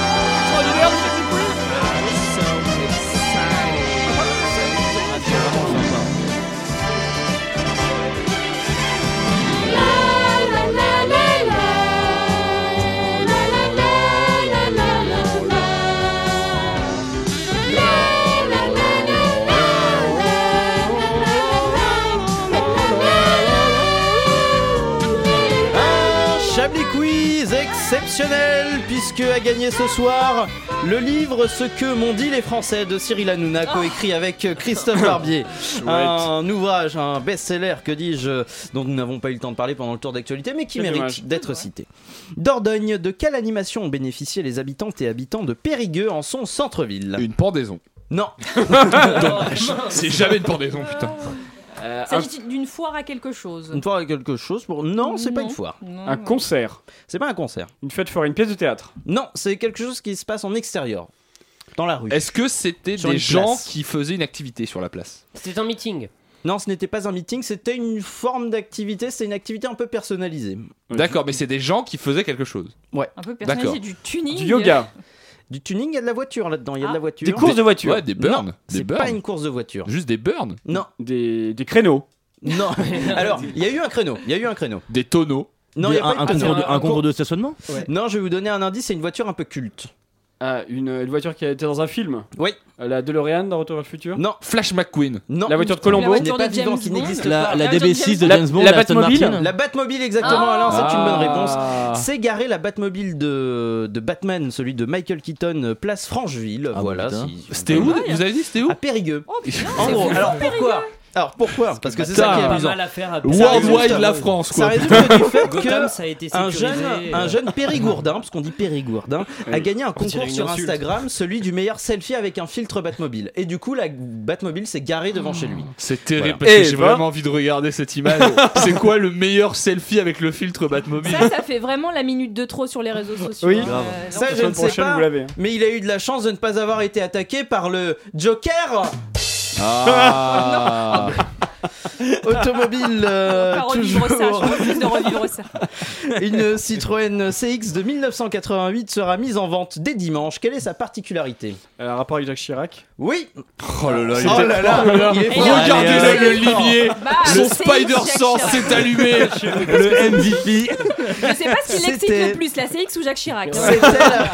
exceptionnel puisque a gagné ce soir le livre Ce que m'ont dit les Français de Cyril Hanouna, coécrit avec Christophe Barbier. un ouvrage, un best-seller, que dis-je, dont nous n'avons pas eu le temps de parler pendant le tour d'actualité, mais qui mérite d'être cité. Dordogne, de quelle animation ont bénéficié les habitantes et habitants de Périgueux en son centre-ville? Une pendaison. Non. Dommage. C'est jamais une pendaison, putain. Euh, Il s'agit d'une foire à quelque chose? Une foire à quelque chose pour... Non, c'est pas une foire. Non. Un concert. C'est pas un concert. Une fête foraine, une pièce de théâtre. Non, c'est quelque chose qui se passe en extérieur. Dans la rue. Est-ce que c'était des gens place. qui faisaient une activité sur la place? C'était un meeting. Non, ce n'était pas un meeting, c'était une forme d'activité, c'est une activité un peu personnalisée. D'accord, mais c'est des gens qui faisaient quelque chose. Ouais. Un peu personnalisé, du tuning. Du yoga. Du tuning, il y a de la voiture là-dedans, il y a de la Ah. voiture. Des courses de voiture. Ouais, des burns. Non, des c'est burns. pas une course de voiture. Juste des burns. Non, Des, des créneaux. non. Alors, il y a eu un créneau, il y a eu un créneau. Des tonneaux. Non, il y a un, pas un eu de concours de, un concours de stationnement? Non, je vais vous donner un indice, c'est une voiture un peu culte. Ah, une, une voiture qui a été dans un film. Oui. Euh, La DeLorean dans Retour vers le futur. Non, Flash McQueen. non. La voiture de La Colombo. voiture n'est pas de James qui n'existe La, pas. la La voiture de DB6 James de La- James Bond, la Batmobile Martin. La Batmobile, exactement, Ah. Alain, c'est une bonne Ah. réponse. C'est garé la Batmobile de, de Batman, celui de Michael Keaton, place Francheville. Ah, voilà. si- C'était où? Vous avez dit c'était où? À Périgueux. Oh putain, En gros, alors pourquoi Alors pourquoi Parce que c'est ça qui est pas amusant. Worldwide la France, Ça quoi. résulte du fait Gotham, que ça a été un jeune, un jeune Périgourdin, parce qu'on dit Périgourdin, a gagné un concours sur. Instagram, celui du meilleur selfie avec un filtre Batmobile. Et du coup, la Batmobile s'est garée devant chez lui. C'est terrible Voilà. parce que Eh j'ai ben. vraiment envie de regarder cette image. c'est quoi le meilleur selfie avec le filtre Batmobile Ça, ça fait vraiment la minute de trop sur les réseaux sociaux. Oui. hein. Euh, Ça, je ne sais pas. vous. Mais il a eu de la chance de ne pas avoir été attaqué par le Joker Ah automobile. euh, revivre ça, toujours. je refuse de revivre ça. Une Citroën CX de 1988 sera mise en vente dès dimanche. Quelle est sa particularité Euh, Un rapport avec Jacques Chirac. Oui. Oh là là, il Oh était- là là, oh là là. il est fort. Regardez-le, Allez, le allez. limier Bah, Le c'est Spider Sense s'est allumé Le MVP. Je sais pas ce qui l'excite le plus, la CX ou Jacques Chirac. C'était la...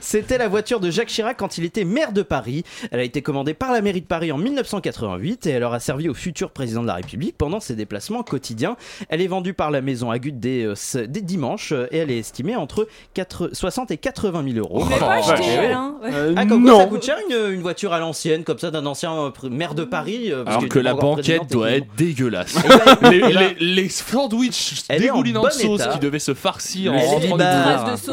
C'était la voiture de Jacques Chirac quand il était maire de Paris. Elle a été commandée par la mairie de Paris en 1988 et elle aura servi au futur président de la République pendant ses déplacements quotidiens. Elle est vendue par la maison Agut dès, euh, ce- dès dimanche euh, et elle est estimée entre 4 60 et 80 000 euros. Vous l'avez pas Oh, acheté. Alain Ouais. Euh, Ah, comme quoi, non. ça coûte cher une, une voiture à l'ancienne, comme ça, d'un ancien maire de Paris. parce Alors que la banquette doit être dégueulasse. Et ben- les, et les, les sandwichs dégoulinants bon de sauce état. qui devaient se farcir en rentrant du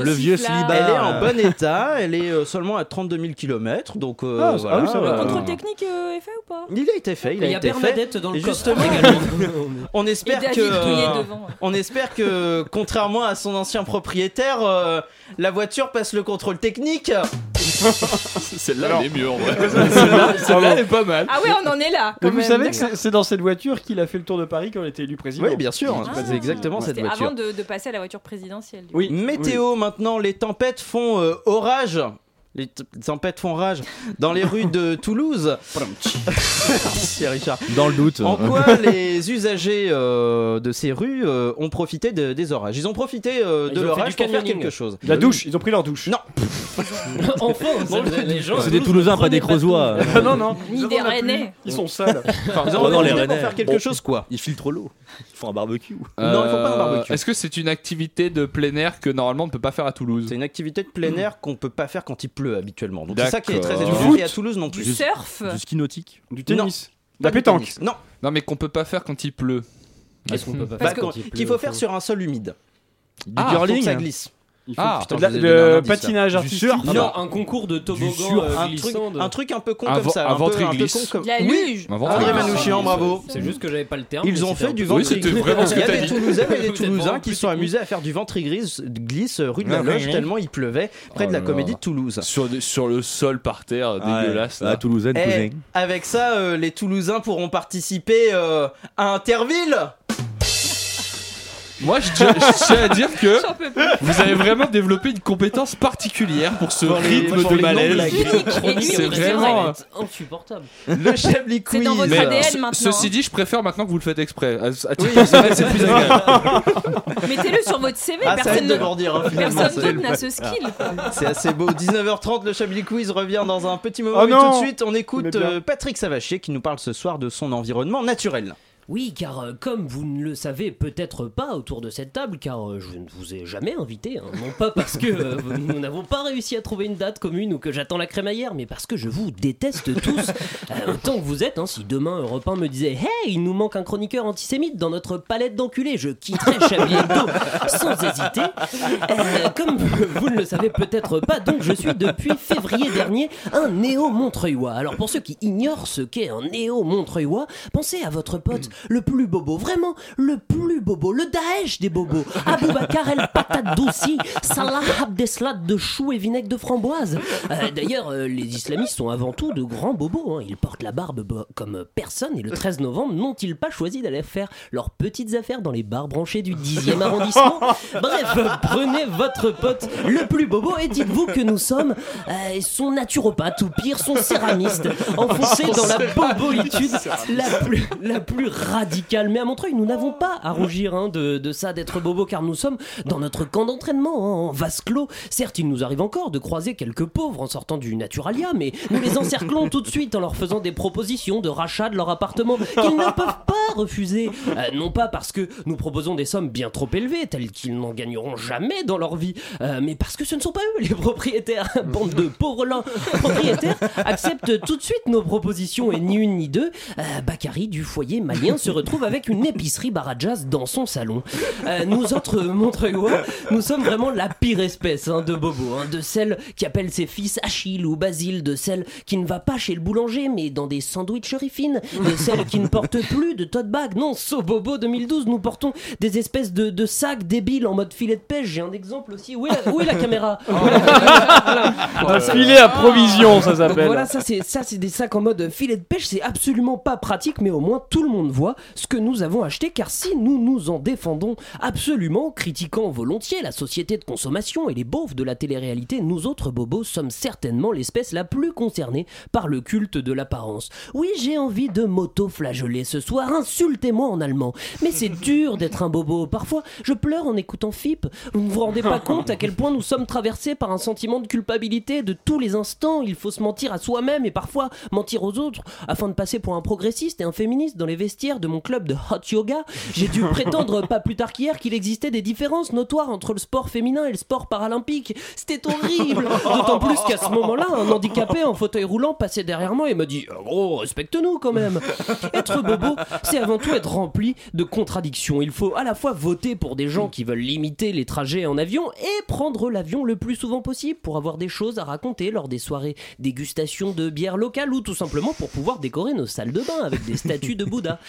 Le vieux célibat. Elle est en bon état, elle est seulement à 32 000 km, donc euh, Ah, ah voilà, oui, ça va. Le contrôle technique euh, est fait ou pas? Il a été fait, il a Il y a été fait. Bernadette dans le Et justement, également. on espère que euh, on espère que contrairement à son ancien propriétaire, euh, la voiture passe le contrôle technique. Celle-là, elle est mieux en vrai. Celle-là, elle est pas mal. Ah ouais, on en est là. Quand vous savez que c'est- dans cette voiture qu'il a fait le tour de Paris quand il était élu président. Oui, bien sûr, Ah. c'est exactement cette C'était voiture. avant de, de passer à la voiture présidentielle. Oui. Météo maintenant, les tempêtes font euh, orage. Les tempêtes font rage dans les rues de Toulouse. Merci Richard. Dans le doute. En quoi les usagers euh, de ces rues euh, ont profité de- des orages? Ils ont profité euh, Ils de ont l'orage du pour faire quelque chose. La douche, ils ont pris leur douche. Non. enfin, ça, les gens. C'est des Toulousains, pas des Creusois. Ah non, non. Ni Ils des ont. Rennais. Ils sont sales. Enfin, ils ont Oh non, les pour faire quelque Bon. chose quoi Ils filtrent l'eau. Font un barbecue. Non, il faut pas un Euh, barbecue. Est-ce que c'est une activité de plein air que normalement on ne peut pas faire à Toulouse C'est une activité de plein air qu'on peut pas faire quand il pleut habituellement. Donc c'est ça qui est très étonnant. Du Et à Toulouse non Du plus. surf. Du ski nautique. Du tennis. La du pétanque. tennis. Non, Non, mais qu'on peut pas faire quand il pleut. Qu'est-ce qu'on peut pas faire qu'on- quand il pleut, qu'il faut au faire sur un sol humide. Du Ah, Faut que curling. ça glisse. Il faut Ah, vous donné un le indice, là. patinage Du artistique. surf. Non, Un concours de toboggan sur- euh, un truc, glissant. de- un truc un peu con Un comme ça. un un peu, un peu ventriglisse. con comme La Oui, luge. André. Manouchian, bravo. C'est juste que j'avais pas le terme. Ils ont c'était fait du peu- Oui, ventriglisse. c'était vraiment ce Il y que a t'as des dit. Toulousains et des Vous êtes Toulousains vraiment qui plus sont amusés à faire du ventriglisse glisse rue de la Ouais, Loge ouais. tellement il pleuvait près Oh de la là comédie là. de Toulouse. Sur, des- sur le sol par terre, dégueulasse. La là. Toulousaine, Eh, cousin. avec ça, euh, les Toulousains pourront participer euh, à Interville. Moi, je tiens, je tiens à dire que J'en peux plus. vous avez vraiment développé une compétence particulière pour ce Pour les- rythme pour de les malaise. C'est vraiment- vrai. C'est insupportable. Le Chablis C'est Quiz. dans votre Mais, ADN ce- maintenant, Ceci hein. dit, je préfère maintenant que vous le faites exprès. À, à titre personnel, c'est plus agréable. Mettez-le sur votre CV. Ah, ça personne de ne- grandir, hein, finalement. Personne c'est- d'autre n'a ce skill. quoi. C'est assez beau. 19h30, le Chablis Quiz revient dans un petit moment. Oh Mais non tout de suite, on écoute bien. euh, Patrick Savachier qui nous parle ce soir de son environnement naturel. Oui, car euh, comme vous ne le savez peut-être pas autour de cette table, car euh, je ne vous ai jamais invité, hein, non pas parce que euh, nous n'avons pas réussi à trouver une date commune ou que j'attends la crémaillère, mais parce que je vous déteste tous, autant que vous êtes. hein, si demain Europe 1 me disait Hey, il nous manque un chroniqueur antisémite dans notre palette d'enculés, je quitterais Chablis Hebdo sans hésiter. Comme vous ne le savez peut-être pas, donc je suis depuis février dernier un néo-montreuillois. Alors pour ceux qui ignorent ce qu'est un néo-montreuillois, pensez à votre pote le plus bobo, vraiment le plus bobo, le Daesh des bobos. Aboubacar El Patate Doussi, Salah Abdeslam de chou et vinaigre de framboise. Euh, D'ailleurs, euh, les islamistes sont avant tout de grands bobos. hein. Ils portent la barbe comme personne et le 13 novembre, n'ont-ils pas choisi d'aller faire leurs petites affaires dans les bars branchés du 10e arrondissement Bref, prenez votre pote le plus bobo et dites-vous que nous sommes euh, son naturopathe ou pire, son céramiste, enfoncé dans la bobolitude la plus, la plus radicale. Mais à Montreuil, nous n'avons pas à rougir hein, de, ça, d'être bobo, car nous sommes dans notre camp d'entraînement, hein, en vase clos. Certes, il nous arrive encore de croiser quelques pauvres en sortant du Naturalia, mais nous les encerclons tout de suite en leur faisant des propositions de rachat de leur appartement qu'ils ne peuvent pas refuser. Euh, non pas parce que nous proposons des sommes bien trop élevées, telles qu'ils n'en gagneront jamais dans leur vie, euh, mais parce que ce ne sont pas eux les propriétaires. Bande de pauvres lents propriétaires acceptent tout de suite nos propositions et ni une ni deux. Euh, du foyer malien se retrouve avec une épicerie Barajas dans son salon. Euh, nous autres Montreuillois, nous sommes vraiment la pire espèce hein, de bobo, hein, de celle qui appelle ses fils Achille ou Basile, de celle qui ne va pas chez le boulanger mais dans des sandwicheries fines, de celle qui ne porte plus de tote bag. Non, so bobo 2012, nous portons des espèces de, de sacs débiles en mode filet de pêche. J'ai un exemple aussi. Où est la, où est la caméra? Voilà. Un filet à provision, ça s'appelle. Voilà, ça c'est des sacs en mode filet de pêche, c'est absolument pas pratique, mais au moins tout le monde voit ce que nous avons acheté, car si nous nous en défendons absolument, critiquant volontiers la société de consommation et les beaufs de la télé-réalité, nous autres bobos sommes certainement l'espèce la plus concernée par le culte de l'apparence. Oui, j'ai envie de m'auto-flageller ce soir, insultez-moi en allemand, mais c'est dur d'être un bobo. Parfois, je pleure en écoutant FIP. Vous ne vous rendez pas compte à quel point nous sommes traversés par un sentiment de culpabilité de tous les instants. Il faut se mentir à soi-même et parfois mentir aux autres afin de passer pour un progressiste et un féministe dans les vestiaires de mon club de hot yoga. J'ai dû prétendre pas plus tard qu'hier qu'il existait des différences notoires entre le sport féminin et le sport paralympique. C'était horrible. D'autant plus qu'à ce moment-là, un handicapé en fauteuil roulant passait derrière moi et m'a dit "Oh, Gros, respecte-nous quand même. Être bobo, c'est avant tout être rempli de contradictions. Il faut à la fois voter pour des gens qui veulent limiter les trajets en avion et prendre l'avion le plus souvent possible pour avoir des choses à raconter lors des soirées dégustation de bière locale ou tout simplement pour pouvoir décorer nos salles de bain avec des statues de Bouddha.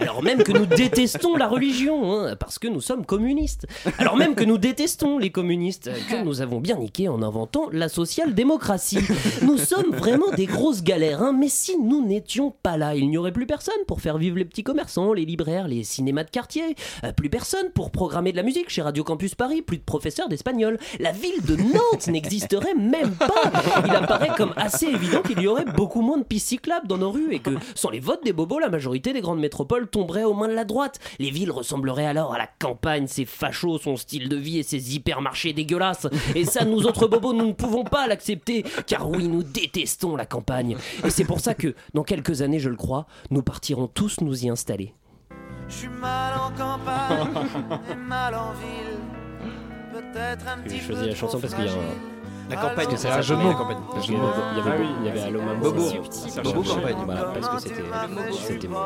Alors même que nous détestons la religion, hein, parce que nous sommes communistes. Alors même que nous détestons les communistes, que nous avons bien niqué en inventant la social-démocratie. Nous sommes vraiment des grosses galères, hein, mais si nous n'étions pas là, il n'y aurait plus personne pour faire vivre les petits commerçants, les libraires, les cinémas de quartier, euh, plus personne pour programmer de la musique chez Radio Campus Paris, plus de professeurs d'espagnol. La ville de Nantes n'existerait même pas. Il apparaît comme assez évident qu'il y aurait beaucoup moins de pistes cyclables dans nos rues et que sans les votes des bobos, la majorité des grandes métropoles tomberait aux mains de la droite. Les villes ressembleraient alors à la campagne, ses fachos, son style de vie et ses hypermarchés dégueulasses. Et ça, nous autres bobos, nous ne pouvons pas l'accepter, car oui, nous détestons la campagne. Et c'est pour ça que, dans quelques années, je le crois, nous partirons tous nous y installer. Je suis mal en campagne et mal en ville. Peut-être un petit J'ai peu choisi la trop chanson parce qu'il y a un. La campagne, Parce que c'est ça un jeu de mots. la il y avait, il y avait Ah, Allo Maman. Bobo. Bobo campagne. Voilà, parce que c'était c'était mon,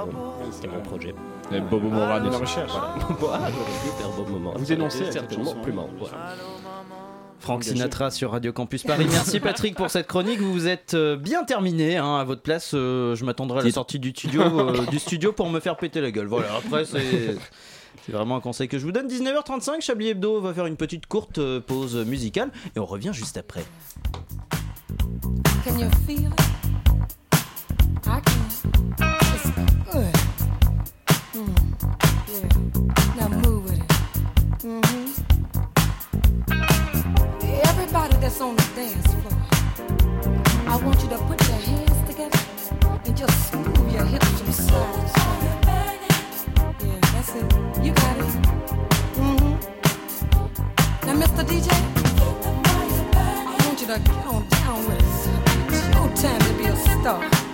c'était mon projet. Et Bobo Moran la aussi. recherche. Voilà. Ah, faire Bobo Moment. Vous énoncez certainement plus marrant. Voilà. Franck Sinatra sur Radio Campus Paris. Merci Patrick pour cette chronique. Vous vous êtes euh, bien terminé hein, à votre place. euh, je m'attendrai à la sortie du studio, euh, du studio pour me faire péter la gueule. Voilà. Après c'est c'est vraiment un conseil que je vous donne. 19h35, Chablis Hebdo va faire une petite courte euh, pause musicale et on revient juste après. Can you feel it? I can. It's good. Mm, yeah. Now move with it. hmm Everybody that's on the dance floor, I want you to put your hands together and just move your hips from side to side. Get mm-hmm. on down with us. It's your time to be a star.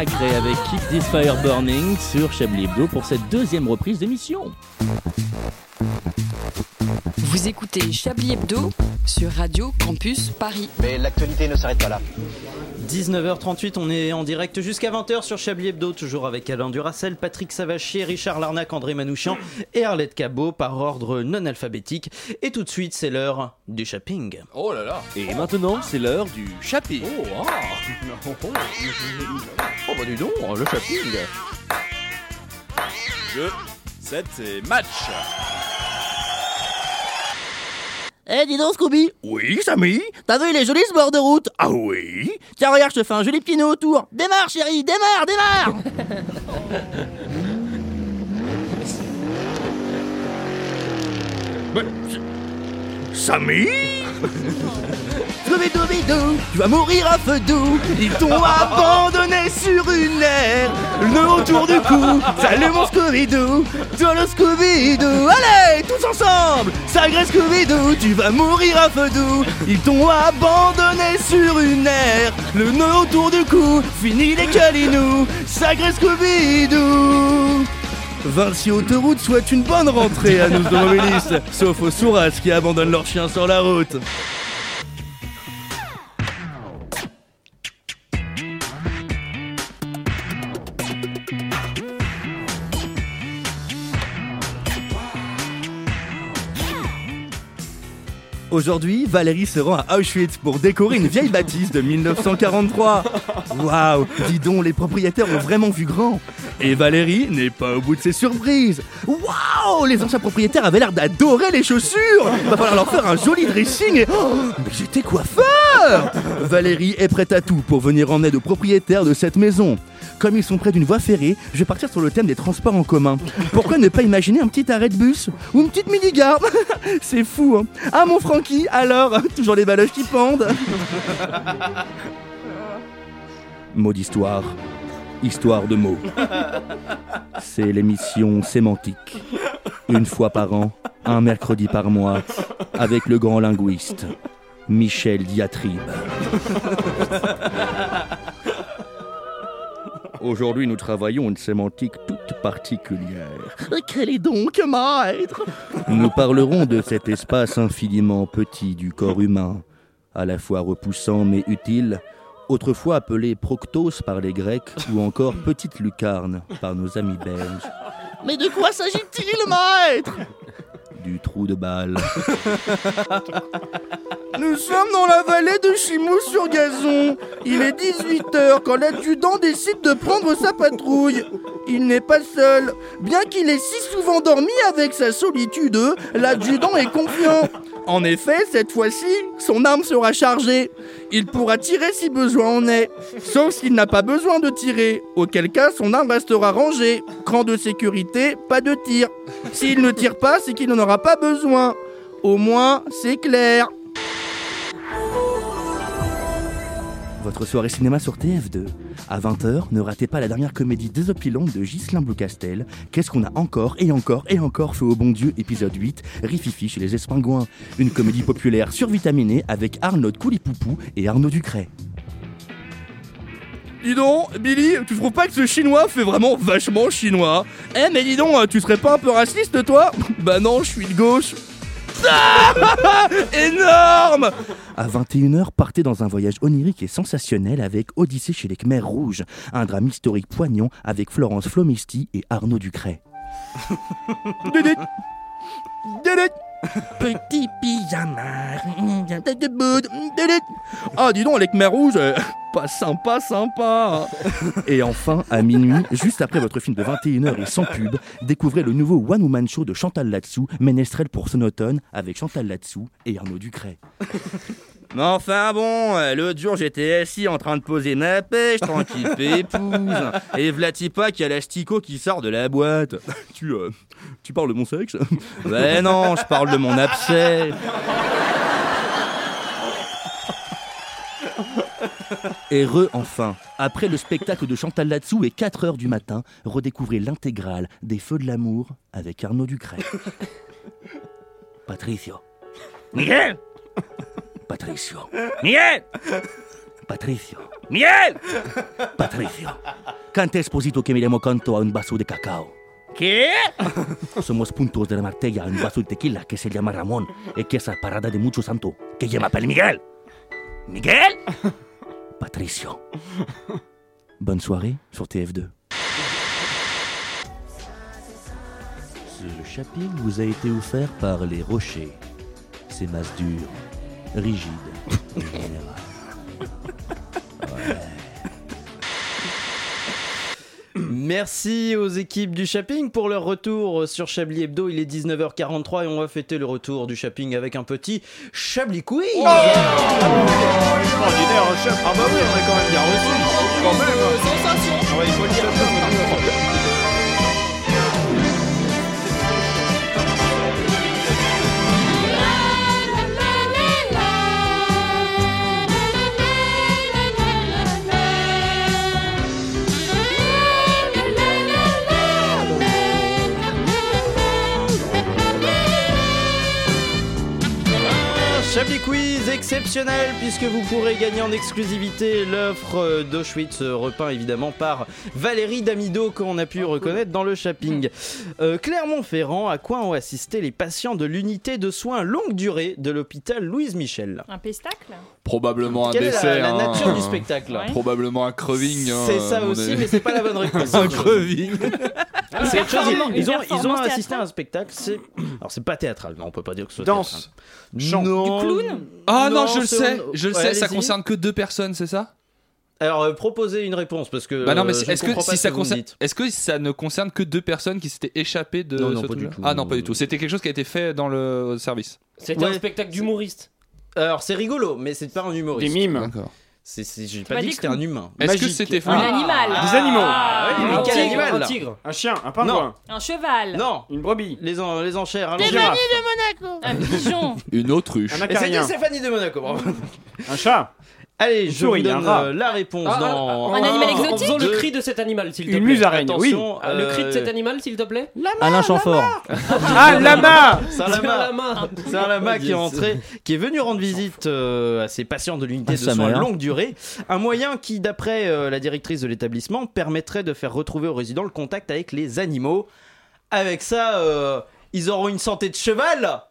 Avec Keep This Fire Burning sur Chablis Hebdo pour cette deuxième reprise d'émission. Vous écoutez Chablis Hebdo sur Radio Campus Paris. Mais l'actualité ne s'arrête pas là. 19h38, on est en direct jusqu'à 20h sur Chablis Hebdo, toujours avec Alain Duracel, Patrick Savachier, Richard Larnac, André Manouchian et Arlette Cabot par ordre non alphabétique. Et tout de suite, c'est l'heure du shopping. Oh là là Et maintenant, c'est l'heure du shopping. Oh, ah. oh bah dis donc, le shopping Jeu, 7 et match Eh, dis donc, Scooby. Oui, Samy. T'as vu les jolis ce bord de route. Ah oui. Tiens, regarde, je te fais un joli petit nœud autour. Démarre, chérie, démarre, démarre. Samy. Scooby-Dooby-Doo, tu vas mourir à feu doux. Ils t'ont abandonné sur une aire, le nœud autour du cou. Salut mon Scooby-Doo, toi le Scooby-Doo. Allez, tous ensemble, sacré Scooby-Doo, tu vas mourir à feu doux. Ils t'ont abandonné sur une aire, le nœud autour du cou. Fini les calinous, sacré Scooby-Doo. Vinci Autoroute souhaite une bonne rentrée à nos automobilistes, sauf aux sourasses qui abandonnent leurs chiens sur la route. Aujourd'hui, Valérie se rend à Auschwitz pour décorer une vieille bâtisse de 1943. Waouh, dis donc, les propriétaires ont vraiment vu grand. Et Valérie n'est pas au bout de ses surprises. Waouh, les anciens propriétaires avaient l'air d'adorer les chaussures. Va falloir leur faire un joli dressing. Et... Oh, mais j'étais coiffeur. Valérie est prête à tout pour venir en aide aux propriétaires de cette maison. Comme ils sont près d'une voie ferrée, je vais partir sur le thème des transports en commun. Pourquoi ne pas imaginer un petit arrêt de bus ou une petite mini-gare C'est fou, hein Ah mon Francky, alors? Toujours les baloches qui pendent Mot d'histoire. Histoire de mots. C'est l'émission sémantique. Une fois par an, un mercredi par mois, avec le grand linguiste, Michel Diatribe. Aujourd'hui, nous travaillons une sémantique toute particulière. Quel est donc, maître? Nous parlerons de cet espace infiniment petit du corps humain, à la fois repoussant mais utile, autrefois appelé proctos par les Grecs ou encore petite lucarne par nos amis belges. Mais de quoi s'agit-il, maître? Du trou de balle. Nous sommes dans la vallée de Chimou-sur-Gazon. Il est 18h quand l'adjudant décide de prendre sa patrouille. Il n'est pas seul. Bien qu'il ait si souvent dormi avec sa solitude, l'adjudant est confiant. En effet, cette fois-ci, son arme sera chargée. Il pourra tirer si besoin en est. Sauf s'il n'a pas besoin de tirer, auquel cas son arme restera rangée. Cran de sécurité, pas de tir. S'il ne tire pas, c'est qu'il n'en aura pas besoin. Au moins, c'est clair. Votre soirée cinéma sur TF2. À 20h, ne ratez pas la dernière comédie désopilante de Ghislain Bloucastel. Qu'est-ce qu'on a encore et encore et encore fait au bon Dieu, épisode 8, Rififi chez les Espingouins. Une comédie populaire survitaminée avec Arnaud Coulipoupou et Arnaud Ducret. Dis donc, Billy, tu trouves pas que ce chinois fait vraiment vachement chinois? Eh, mais dis donc, tu serais pas un peu raciste, toi? Bah non, je suis de gauche. Ah Énorme À 21h, partez dans un voyage onirique et sensationnel avec Odyssée chez les Khmers Rouges, un drame historique poignant avec Florence Flomisti et Arnaud Ducret. Petit pyjama. Ah, dis donc, les Khmers Rouges, euh, pas sympa, sympa. Et enfin, à minuit, juste après votre film de 21h et sans pub, découvrez le nouveau One Woman Show de Chantal Latsou, Ménestrel pour son automne, avec Chantal Latsou et Arnaud Ducret. Mais enfin bon, euh, l'autre jour j'étais assis en train de poser ma pêche, tranquille pépouse, et vlati pas qu'il y a l'asticot qui sort de la boîte. Tu, euh, tu parles de mon sexe? Ben non, je parle de mon abcès. Et re enfin, après le spectacle de Chantal Latsou et 4 heures du matin, redécouvrez l'intégrale des Feux de l'amour avec Arnaud Ducret. Patricio. Miguel Patricio. Miguel Patricio. Miguel Patricio. Canta Esposito que miremos canto a un vaso de cacao. ¿Qué? Somos puntos de la martella a un vaso de tequila que se llama Ramón y que esa parada de mucho santo que llama para Miguel. Miguel? Patricio. Bonne soirée sur TF2. Ce shopping vous a été offert par les rochers. Ces masses dures, générales. Merci aux équipes du shopping pour leur retour sur Chablis Hebdo. Il est 19h43 et on va fêter le retour du shopping avec un petit Chablis Quiz. Extraordinaire, un chef. Ah bah oui, on est quand même bien reçu. Quand même. Ah ouais, il faut le dire. Exceptionnel puisque vous pourrez gagner en exclusivité l'offre d'Auschwitz euh, repeint évidemment par Valérie Damido qu'on a pu reconnaître dans le shopping. Euh, Clermont-Ferrand, à quoi ont assisté les patients de l'unité de soins longue durée de l'hôpital Louise Michel? Un pestacle? Probablement un Quelle est la- dessert. la hein. nature du spectacle? Ouais. Probablement un creving. hein, C'est ça à mon aussi, avis. mais c'est pas la bonne réponse. un creving. C'est autre chose, ils, ont, ils ont assisté à un spectacle. C'est alors c'est pas théâtral, non, on peut pas dire que ce soit Danse. Chant. Non. Du clown Ah non, je le sais, je le Ouais, sais, ça concerne que deux personnes, c'est ça? Alors euh, proposez une réponse parce que. Bah non, mais euh, est-ce que si ce ça concerne, est-ce que ça ne concerne que deux personnes qui s'étaient échappées de Non, non, ce pas du truc-là? tout. Ah non, pas du tout. C'était quelque chose qui a été fait dans le service. C'était un spectacle d'humoriste. Alors c'est rigolo, mais c'est pas un humoriste. Des mimes. D'accord. C'est, c'est- j'ai Pas dit des que c'était un humain. Est-ce que Magique. c'était Ah. Un animal. Des animaux. Ah, oui, mais un quel tigre, animal un là tigre. Un chien, un pingouin, Un cheval. Non, une brebis, les, en- les enchères. Des allons-y. girafes. Un pigeon. Une autruche. un Et c'était Stéphanie de Monaco. bravo. un chat, Allez, Une je vous donne euh, la réponse Ah, dans. ah, Un animal en- En exotique faisant le cri de cet animal, s'il te une plaît. musaraigne, oui. Ah, Le cri de euh, cet animal, s'il te plaît Alain Chamfort. Ah, lama C'est un La lama. C'est un lama qui est entré, qui est venu rendre visite euh, à ses patients de l'unité de soins longue durée. Un moyen qui, d'après euh, la directrice de l'établissement, permettrait de faire retrouver aux résidents le contact avec les animaux. Avec ça, euh, ils auront une santé de cheval.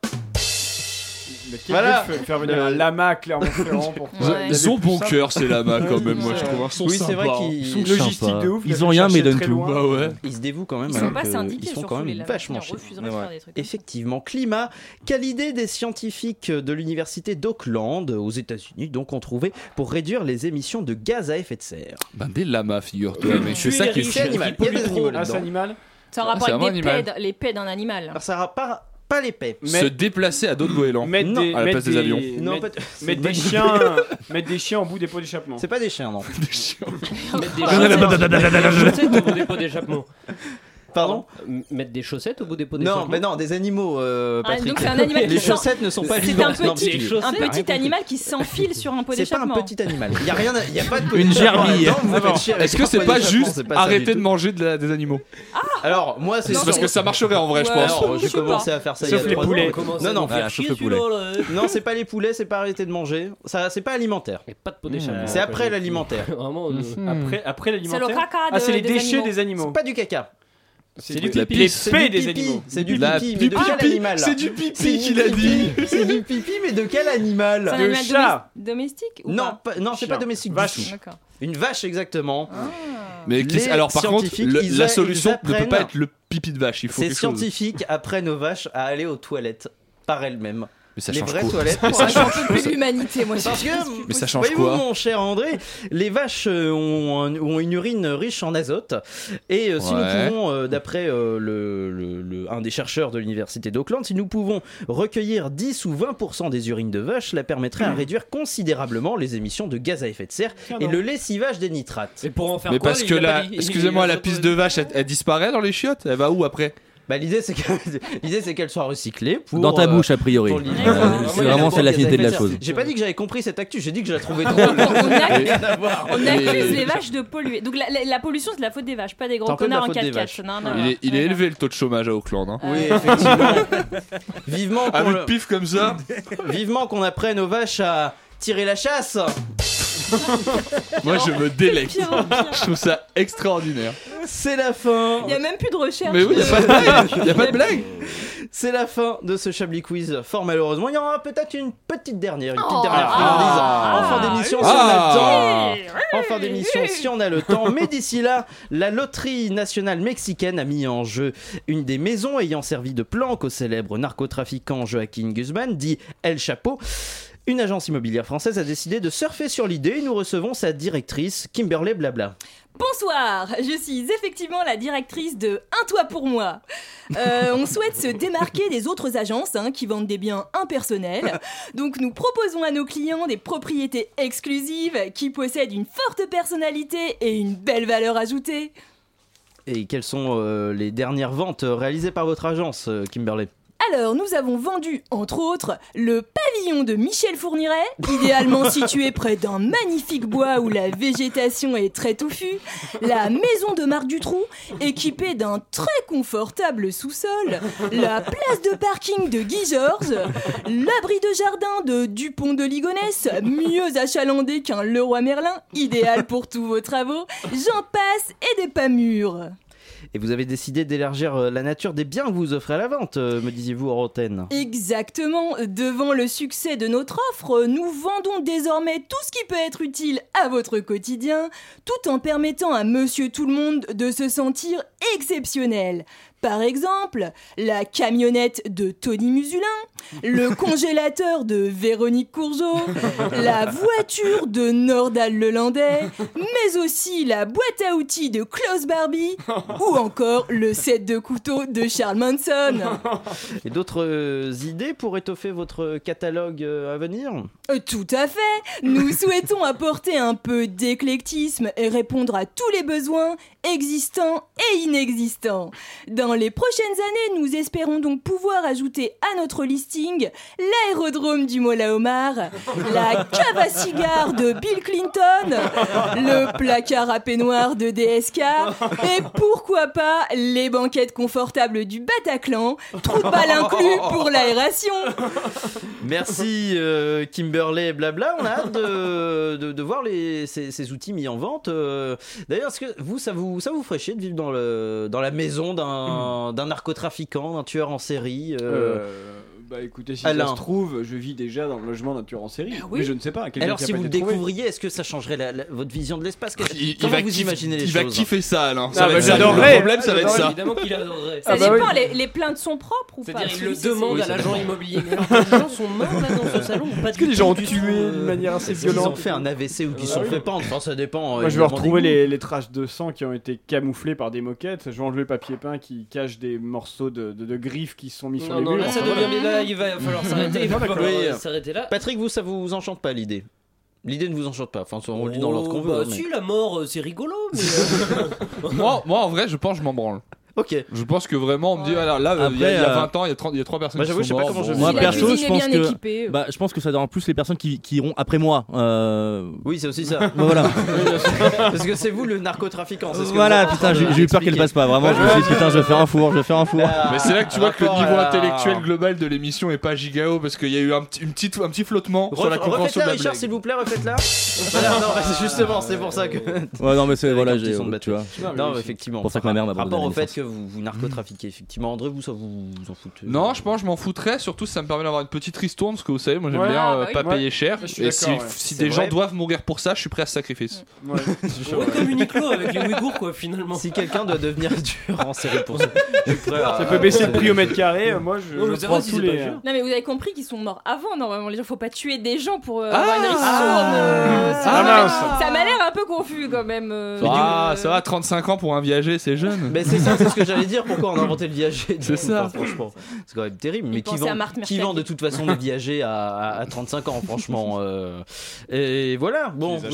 Mais quel Voilà. faire venir un lama Clermont-Ferrand pour Ouais. Ils ont avait plus bon ça. cœur, ces lamas, quand même, moi je trouve. Ils sont Oui, c'est vrai sympas. qu'ils Ils sont Sympa. logistique de ouf. Ils ont rien, mais donnent tout. loin. Bah ouais. Ils se dévouent quand même. Ils sont pas syndiqués, Ils sont quand même vachement Ils chers. ça. Effectivement, climat, quelle idée des scientifiques de l'université d'Auckland aux États-Unis donc ont trouvé pour réduire les émissions de gaz à effet de serre. Ben des lamas, figure-toi. Mais c'est ça qui est animal. Il y a des animaux. Ah, là-dedans. animal en Ah, rapport avec un les paies d'un animal. Alors ça aura pas, pas l'épée. Mais- Se déplacer à dos de goéland. Non, des, à la mettre place des des- avions. Non, mettre- pas- c'est mettre des chiens, mettre des chiens au bout des pots d'échappement. C'est pas des chiens, non. Mettre des chaussettes au bout des pots d'échappement. Pardon Mettre des chaussettes au bout des pots Non, d'échappement. mais non, des animaux, euh, Ah, Patrick. donc c'est un animal qui Les chaussettes ne sont pas C'est vivantes. un Non, petit, mais- chaussettes, un petit animal qui s'enfile sur un pot C'est pas un d'échappement. petit animal. Il y a rien, il y a pas de Une d'échappement Non, non. avec Est-ce que c'est pas d'échappement, juste arrêter de manger de la- des animaux Alors, moi, c'est C'est parce que ça marcherait en vrai, je pense. J'ai commencé à faire ça il y a les ans. Non, non, Ah, sauf non, c'est pas les poulets, c'est pas arrêter de manger. Ça, c'est pas alimentaire. Pas de pot d'échappement. C'est après l'alimentaire. Vraiment. Après, après l'alimentaire. C'est le caca Ah, c'est de- les déchets des animaux. C'est pas du caca. C'est du pipi. Les des animaux. C'est du pipi, mais de quel pipi. animal C'est du pipi qu'il a dit. C'est du pipi, mais de quel animal C'est un De animal chat. domes- domestique ou Non, non, c'est pas domestique Vache. Une vache exactement. Mais Les qu'est-ce- alors par contre, la solution ne peut pas être le pipi de vache. Il faut Ces scientifiques apprennent aux vaches à aller aux toilettes par elles-mêmes. Mais ça les change vraies quoi toilettes. J'en peux plus de l'humanité, moi. Parce que, Mais ça change voyez-vous, quoi mon cher André, les vaches euh, ont, un- ont une urine riche en azote. Et euh, si Ouais. nous pouvons, euh, d'après euh, le, le- le- un des chercheurs de l'université d'Auckland, si nous pouvons recueillir 10 ou 20% des urines de vaches, cela permettrait à réduire considérablement les émissions de gaz à effet de serre et le lessivage des nitrates. Et pour en faire Mais quoi parce que la, excusez-moi, la dit- de vache, elle, elle disparaît dans les chiottes? Elle va où après? Bah, l'idée c'est que- l'idée, c'est qu'elle soit recyclée pour Dans ta euh, bouche, a priori. pour. Euh, C'est vraiment c'est la finalité de la chose. J'ai pas dit que j'avais compris cette actu, j'ai dit que je la trouvais drôle. On a- Rien à voir. On accuse les vaches de polluer. Donc la, la- la pollution, c'est de la faute des vaches, pas des gros de la connards en faute des 4x4. vaches. Non, non, Il est, il est élevé le taux de chômage à Auckland. Hein. Oui, effectivement. Vivement qu'on le- pif comme ça. Vivement qu'on apprenne aux vaches à tirer la chasse. Moi, je me délecte. pire en pire. Je trouve ça extraordinaire. C'est la fin. Il n'y a même plus de recherche. Mais oui, y a pas de blague. Y a pas de blague. C'est la fin de ce Chablis Quiz. Fort malheureusement, il y aura peut-être une petite dernière, une petite Oh. dernière Ah. en fin d'émission si Ah. on a le temps. En fin d'émission si on a le temps. Mais d'ici là, la loterie nationale mexicaine a mis en jeu une des maisons ayant servi de planque au célèbre narcotrafiquant Joaquin Guzman, dit El Chapo. Une agence immobilière française a décidé de surfer sur l'idée et nous recevons sa directrice, Kimberly Blabla. Bonsoir, je suis effectivement la directrice de Un Toit pour moi. Euh, on souhaite se démarquer des autres agences hein, qui vendent des biens impersonnels. Donc nous proposons à nos clients des propriétés exclusives qui possèdent une forte personnalité et une belle valeur ajoutée. Et quelles sont euh, les dernières ventes réalisées par votre agence, euh, Kimberly Alors, nous avons vendu, entre autres, le pavillon de Michel Fourniret, idéalement situé près d'un magnifique bois où la végétation est très touffue, la maison de Marc Dutroux, équipée d'un très confortable sous-sol, la place de parking de Guy Georges, l'abri de jardin de Dupont de Ligonnès, mieux achalandé qu'un Leroy Merlin, idéal pour tous vos travaux, j'en passe et des pas mûrs. Et vous avez décidé d'élargir euh, la nature des biens que vous offrez à la vente, euh, me disiez-vous, en. Exactement. Devant le succès de notre offre, nous vendons désormais tout ce qui peut être utile à votre quotidien, tout en permettant à Monsieur Tout le Monde de se sentir exceptionnel. Par exemple, la camionnette de Tony Musulin, le congélateur de Véronique Courgeot, la voiture de Nordal Lelandais, mais aussi la boîte à outils de Klaus Barbie ou encore le set de couteaux de Charles Manson. Et d'autres euh, idées pour étoffer votre catalogue euh, à venir? Euh, Tout à fait. Nous souhaitons apporter un peu d'éclectisme et répondre à tous les besoins existants et inexistants. Dans les prochaines années, nous espérons donc pouvoir ajouter à notre l'aérodrome du Mola Omar, la cave à cigares de Bill Clinton, le placard à peignoir de DSK et pourquoi pas les banquettes confortables du Bataclan, trou de balle inclus pour l'aération. Merci euh, Kimberley blabla. On a hâte de, de- de voir les, ces, ces outils mis en vente. Euh, D'ailleurs, est-ce que vous ça, vous, ça vous ferait chier de vivre dans, le, dans la maison d'un d'un narcotrafiquant, d'un tueur en série euh, Euh, bah écoutez, si Alain. ça se trouve, je vis déjà dans le logement d'un tueur en série. oui. Mais je ne sais pas. Alors qui a si vous le découvriez, est-ce que ça changerait la- la- votre vision de l'espace? Qu'est-ce- Il, il Comment va vous kiff- imaginez les il choses? va kiffer ça, Alain. Ça Ah, va bah, être ça. j'adorerais. Le problème, ça va être ça. Évidemment qu'il adorerait. Ça Ah bah dépend, oui. les, les plaintes sont propres ou pas? C'est-à-dire, il le demande oui, à l'agent immobilier. Les gens sont morts là dans ce salon ou pas Est-ce que les gens ont tué d'une euh, manière assez Est-ce qu'ils ont violente? fait un AVC ou qu'ils se Ah sont oui. fait pendre? Enfin, ça dépend. Moi, je vais retrouver les, traces de sang qui ont été camouflées par des moquettes. Je vais enlever le papier peint qui cache des morceaux de, de- de griffes qui sont mis sur les murs. Là là, il va falloir s'arrêter. Il va falloir euh, s'arrêter là. Patrick, vous, ça vous enchante pas l'idée? L'idée ne vous enchante pas. Enfin, on le dit dans l'ordre qu'on Oh, veut. Bah, hein, mais- si, la mort, euh, c'est rigolo. Mais euh, moi, moi, en vrai, je pense que je m'en branle. Ok. Je pense que vraiment, on me dit, alors là, euh, il y, a- Après, il y a euh, 20 ans, il y a 30 il y a 3 personnes Bah, qui j'avoue, sont je sais pas mortes, comment bon. je- Moi la perso, cuisine je est pense bien que équipée, euh. bah, je pense que ça dérange plus les personnes qui, qui iront après moi. Euh... Oui, c'est aussi ça. bah, voilà. Parce que c'est vous le narcotrafiquant. c'est ce que voilà, vous êtes en putain, train j'ai de j'ai eu peur qu'elle passe pas. Vraiment, je me suis dit putain, je vais faire un four, je vais faire un four. Ah, Mais c'est là que tu vois que le rapport niveau à- intellectuel global de l'émission est pas gigao parce qu'il y a eu un, petit- une petite, un petit flottement sur la Re- compréhension de Refaites-la, la Richard, blague. s'il vous plaît, refaites-la. voilà, non, bah, c'est justement, c'est pour ça que. Ouais, non, mais c'est voilà, un petit j'ai son de tu vois. Non, mais effectivement. pour ça que ma mère m'a Rapport au abandonné fait que vous, vous narcotrafiquez, effectivement. André, vous, ça vous, vous en foutez Non, je pense que je m'en foutrais, surtout si ça me permet d'avoir une petite ristourne, parce que vous savez, moi j'aime Ouais. bien Ah, euh, bah oui. pas Ouais. payer cher. Je suis Et si, d'accord, ouais. si C'est des gens doivent mourir pour ça, je suis prêt à ce sacrifice. Ouais. Ouais, comme Uniqlo avec les Ouïghours, quoi, finalement. Si quelqu'un doit devenir dur en série pour ça, je suis prêt à- Ça peut baisser le prix au mètre carré. euh, Moi, je, Non, mais je c'est prends vrai, si tous c'est pas les. cher. Non mais vous avez compris qu'ils sont morts avant normalement. Les gens, faut pas tuer des gens pour euh, Ah avoir une ristourne. euh, ça Ah, m'a- mince. ça m'a l'air un peu confus quand même. euh, Ah, euh, ça va, 35 ans pour un viager, c'est jeune. Mais c'est ça, c'est ce que j'allais dire. Pourquoi on a inventé le viager C'est ça. enfin, franchement, c'est quand même terrible. Mais qui vend, qui vend de toute façon des viagers à, à- à 35 ans, franchement. euh, et voilà. Bon.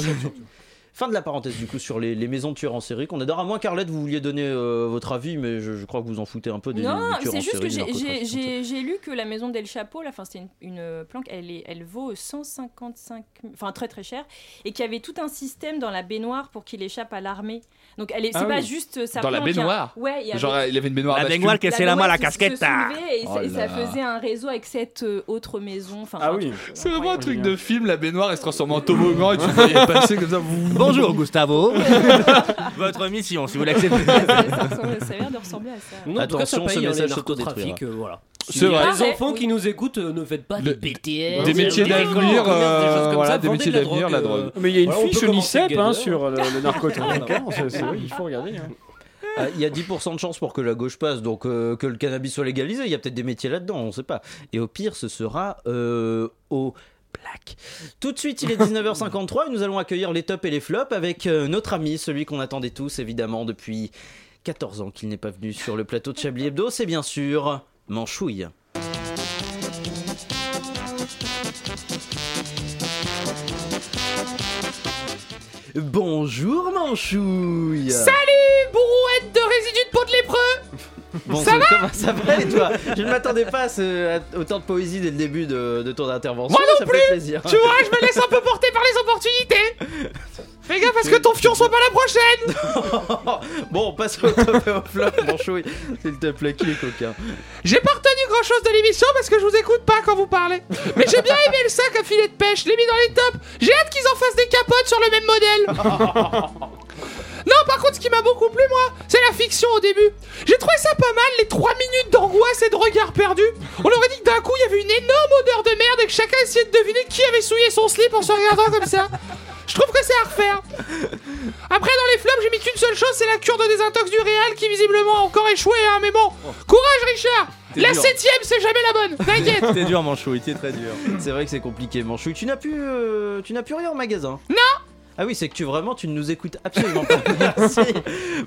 Fin de la parenthèse du coup sur les, les maisons de tueurs en série qu'on adore. À moins Carlette, vous vouliez donner euh, votre avis, mais je, je crois que vous en foutez un peu des, Non, des tueurs en c'est juste que j'ai- lu que la maison d'El Chapo, là, enfin c'est une, une planque, elle, est, elle vaut 155, enfin très très cher, et qu'il y avait tout un système dans la baignoire pour qu'il échappe à l'armée. Donc elle est, c'est Ah pas oui. juste sa Dans la plante, il y a- baignoire. Ouais, il y avait- Genre, il avait une baignoire La bascule. baignoire qu'elle sait la main, la qui casquette. hein. et, Oh ça- et ça faisait un réseau avec cette euh, autre maison. Enfin, Ah un oui. C'est vraiment un truc de film, la baignoire elle se transforme en toboggan et tu voyais passer comme ça. Bonjour Gustavo. Votre mission, si vous l'acceptez. ça, ressemble- ça a l'air de ressembler à ça. Non, ça Attention, ce hein, message s'autodétruira. euh, voilà. C'est vrai. Les Pareil, enfants oui. qui nous écoutent, euh, ne faites pas Le- de BTS. des métiers d'avenir, commerce, des choses euh, comme voilà, ça, des métiers de la d'avenir, la drogue. Mais il y a une fiche hein, Gator. sur le, c'est- c'est- oui, il faut regarder. hein. Ah, Il y a 10% de chance pour que la gauche passe, donc euh, que le cannabis soit légalisé. Il y a peut-être des métiers là-dedans, on sait pas. Et au pire, ce sera euh, au black. Tout de suite, il est 19h53 et nous allons accueillir les tops et les flops avec euh, notre ami, celui qu'on attendait tous évidemment depuis 14 ans qu'il n'est pas venu sur le plateau de Chablis Hebdo. C'est bien sûr Manchouille. Bonjour Manchouille Salut, bourrouette de Bon, Ça va comment ça va et toi? Je ne m'attendais pas à, ce- à autant de poésie dès le début de, de ton intervention. Moi non ça plus fait plaisir. Tu vois, je me laisse un peu porter par les opportunités Fais gaffe à ce que ton fion soit pas la prochaine bon, passe au top et au flop, Manchouille. S'il te plaît, qui est coquin? J'ai pas retenu grand chose de l'émission parce que je vous écoute pas quand vous parlez. Mais j'ai bien aimé le sac à filet de pêche, je l'ai mis dans les tops. J'ai hâte qu'ils en fassent des capotes sur le même modèle. Non, par contre, ce qui m'a beaucoup plu, moi, c'est la fiction au début. J'ai trouvé ça pas mal, les 3 minutes d'angoisse et de regard perdu. On aurait dit que d'un coup, il y avait une énorme odeur de merde et que chacun essayait de deviner qui avait souillé son slip en se regardant comme ça. Je trouve que c'est à refaire. Après, dans les flops, j'ai mis qu'une seule chose, c'est la cure de désintox du Real qui visiblement a encore échoué, hein, mais bon. Courage, Richard La dur. septième, c'est jamais la bonne, t'inquiète T'es dur, Manchouille, t'es très dur. C'est vrai que c'est compliqué, Manchouille. Tu n'as plus, euh, tu n'as plus rien au magasin Non Ah oui, c'est que tu vraiment, tu ne nous écoutes absolument pas. Merci,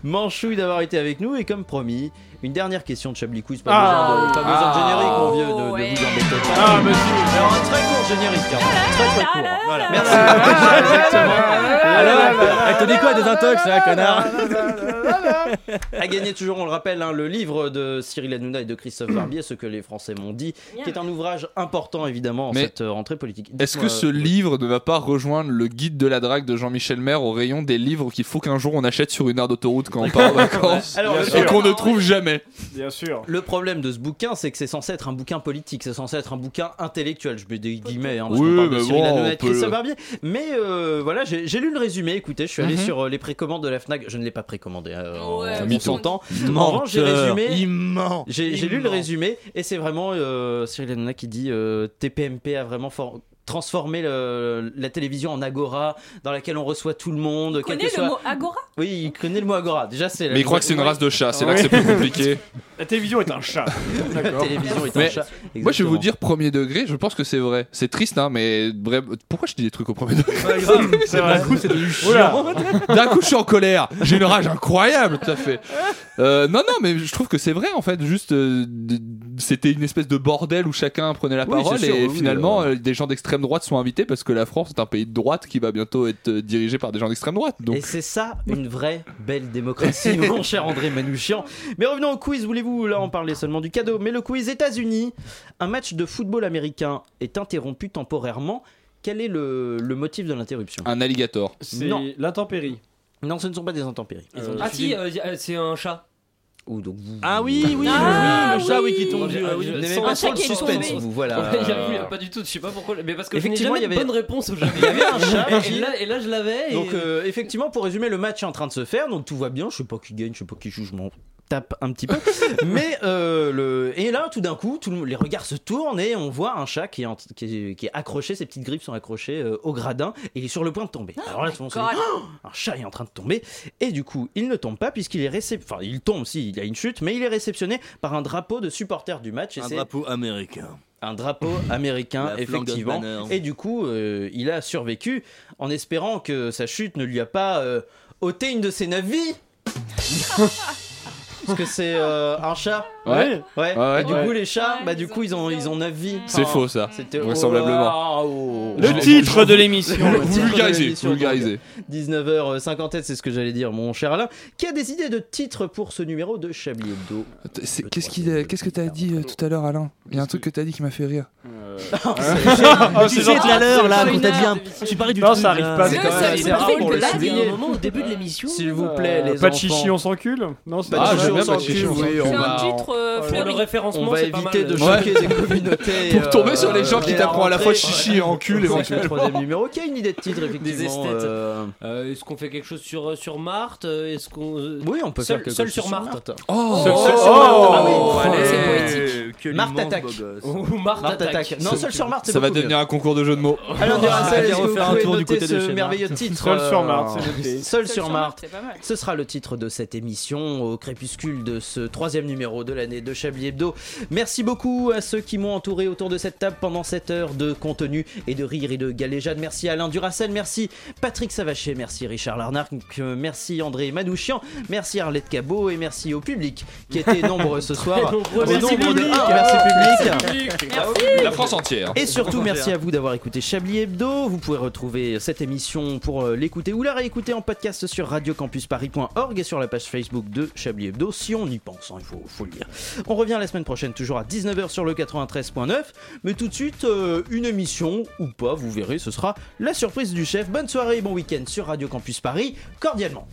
Manchouille, d'avoir été avec nous. Et comme promis, une dernière question de Chablis Quiz. Pas, Ah. besoin, de, pas besoin de Ah. générique, mon vieux, de, de Oh, ouais. vous embêter pas. Ah, mais si. Alors, un très court générique, hein. très très court. Voilà. Merci. Ah. Exactement. Alors, elle te dit quoi des intox, là, connard A gagné toujours, on le rappelle, hein, le livre de Cyril Hanouna et de Christophe Barbier, ce que les Français m'ont dit, qui est un ouvrage important évidemment en Mais cette euh, rentrée politique. Est-ce que ce euh, livre ne va pas rejoindre le guide de la drague de Jean-Michel Maire au rayon des livres qu'il faut qu'un jour on achète sur une aire d'autoroute quand on part en vacances Alors, et qu'on ne trouve jamais Bien sûr. Le problème de ce bouquin, c'est que c'est censé être un bouquin politique, c'est censé être un bouquin intellectuel. Je mets des guillemets, hein, parce Oui, qu'on parle de Cyril bon, Hanouna peut Barbier. Mais euh, voilà, j'ai j'ai lu le résumé. Écoutez, je suis allé Mhm. sur euh, les précommandes de la Fnac. Je ne l'ai pas précommandé. euh, en- Ouais, on s'entend. En revanche, j'ai résumé. J'ai lu le résumé et c'est vraiment euh, Cyril Hanouna qui dit euh, TPMP a vraiment for- transformé le- la télévision en agora dans laquelle on reçoit tout le monde. Que le soit- mot agora? Oui, il connaît le mot agora. Déjà, c'est. mais il croit que c'est une race de chat c'est là que c'est plus compliqué La télévision est un chat. La D'accord. télévision est un Mais chat. moi je vais vous dire premier degré je pense que c'est vrai c'est triste hein mais bref pourquoi je dis des trucs au premier degré? D'un coup, c'est devenu Oula. chiant. D'un coup, je suis en colère. J'ai une rage incroyable, tout à fait. Euh, non, non, mais je trouve que c'est vrai, en fait. Juste, euh, c'était une espèce de bordel où chacun prenait la Oui, parole sûr, et oui, finalement, euh. euh, des gens d'extrême droite sont invités parce que la France est un pays de droite qui va bientôt être euh, dirigé par des gens d'extrême droite. Donc, Et c'est ça, une vraie belle démocratie, mon cher André Manouchian. Mais revenons au quiz, voulez-vous Là, on parlait seulement du cadeau. Mais le quiz États-Unis, un match de football américain est interrompu temporairement. Quel est le, le motif de l'interruption? Un alligator. C'est Non. l'intempérie. Non, ce ne sont pas des intempéries. Euh, Ah si, euh, c'est un chat. Ou donc vous- Ah oui, oui, Ah, oui, le chat, oui, qui tombe. Ah oui. sans- pas chat trop le qui est suspense, tombé. vous, voilà. J'avoue, pas du tout, je sais pas pourquoi, mais parce que je n'ai Effectivement, jamais il y de avait- bonne réponse au jeu. Il y avait un chat Et, qui- là, et là, je l'avais. et- Donc euh, effectivement, pour résumer, le match est en train de se faire, donc tout va bien. Je sais pas qui gagne, je sais pas qui joue, je m'en tape un petit peu. Mais euh, le et là, tout d'un coup, tout le- les regards se tournent et on voit un chat qui est, en- qui est, qui est accroché, ses petites griffes sont accrochées euh, au gradin et il est sur le point de tomber. Alors là, tout le monde se dit. Oh, un chat est en train de tomber et du coup, il ne tombe pas puisqu'il est récep... enfin, il tombe si, il a une chute, mais il est réceptionné par un drapeau de supporters du match et Un drapeau américain. un drapeau américain, La effectivement. Et du coup, euh, il a survécu en espérant que sa chute ne lui a pas euh, ôté une de ses neuf vies. Parce que c'est euh, un chat. Ouais. Ouais. Ouais, Et du ouais. coup, les chats, Ouais, bah ils du ont coup, ils ont ils ont neuf vies. C'est Enfin, faux, ça. C'était Vraisemblablement. Oh, Le oh. titre de l'émission. Le titre de Vulgarisé, l'émission, vulgarisé. 19h57, c'est ce que j'allais dire, mon cher Alain. Qui a des idées de titres pour ce numéro de Chablis Hebdo? C'est- Qu'est-ce qu'il qu'est-ce que t'as dit euh, tout à l'heure, Alain? Il y a un truc que t'as dit qui m'a fait rire. Euh, Ah, Tu sais, tout à l'heure, là, Pas quand t'as dit un. Tu parlais du Non, ça arrive pas, C'est rare pour le souligner. au début de l'émission. S'il vous plaît, les Pas de chichi, on s'encule Non, c'est Pas de Ah, chichi, j'aime on bien, pas de s'encule, C'est un titre euh, Pour le référencement, On va c'est pas éviter de choquer des communautés. Pour tomber sur les gens euh, qui dès la t'apprennent à la fois chichi et encul C'est le éventuellement. troisième numéro. Ok, une idée de titre, effectivement. esthètes. euh, Euh, Est-ce qu'on fait quelque chose sur, sur Marthe Euh, Est-ce qu'on. euh, Oui, on peut Seul- faire quelque seul chose sur Marthe. Oh, Seul- seul Oh, sur Marthe. ah oui. Oh, allez. c'est poétique. Marthe attaque. Ou Marthe, Marthe attaque. Non, seul sur Marthe, c'est Ça va devenir un concours de jeux de mots. Alors, Duracell, Allez est-ce que vous refaire un pouvez tour du noter côté de ce merveilleux titre Seul sur euh, Marthe, c'est noté. Seul sur Marthe. C'est pas mal. Ce sera le titre de cette émission au crépuscule de ce troisième numéro de l'année de Chablis Hebdo. Merci beaucoup à ceux qui m'ont entouré autour de cette table pendant cette heure de contenu et de rire et de galéjade. Merci à Alain Duracel, merci Patrick Savaché, merci Richard Larnac, euh, merci André Manouchian, merci Arlette Cabot et merci au public qui était nombreux ce soir. nombreux. Au Merci nombre de public. Merci public. La France entière. Et surtout, merci à vous d'avoir écouté Chablis Hebdo. Vous pouvez retrouver cette émission pour euh, l'écouter ou la réécouter en podcast sur radiocampusparis.org et sur la page Facebook de Chablis Hebdo, si on y pense, hein, il faut, faut le dire. On revient la semaine prochaine, toujours à 19h sur le 93.9. Mais tout de suite, euh, une émission ou pas, vous verrez, ce sera la surprise du chef. Bonne soirée et bon week-end sur Radio Campus Paris, cordialement.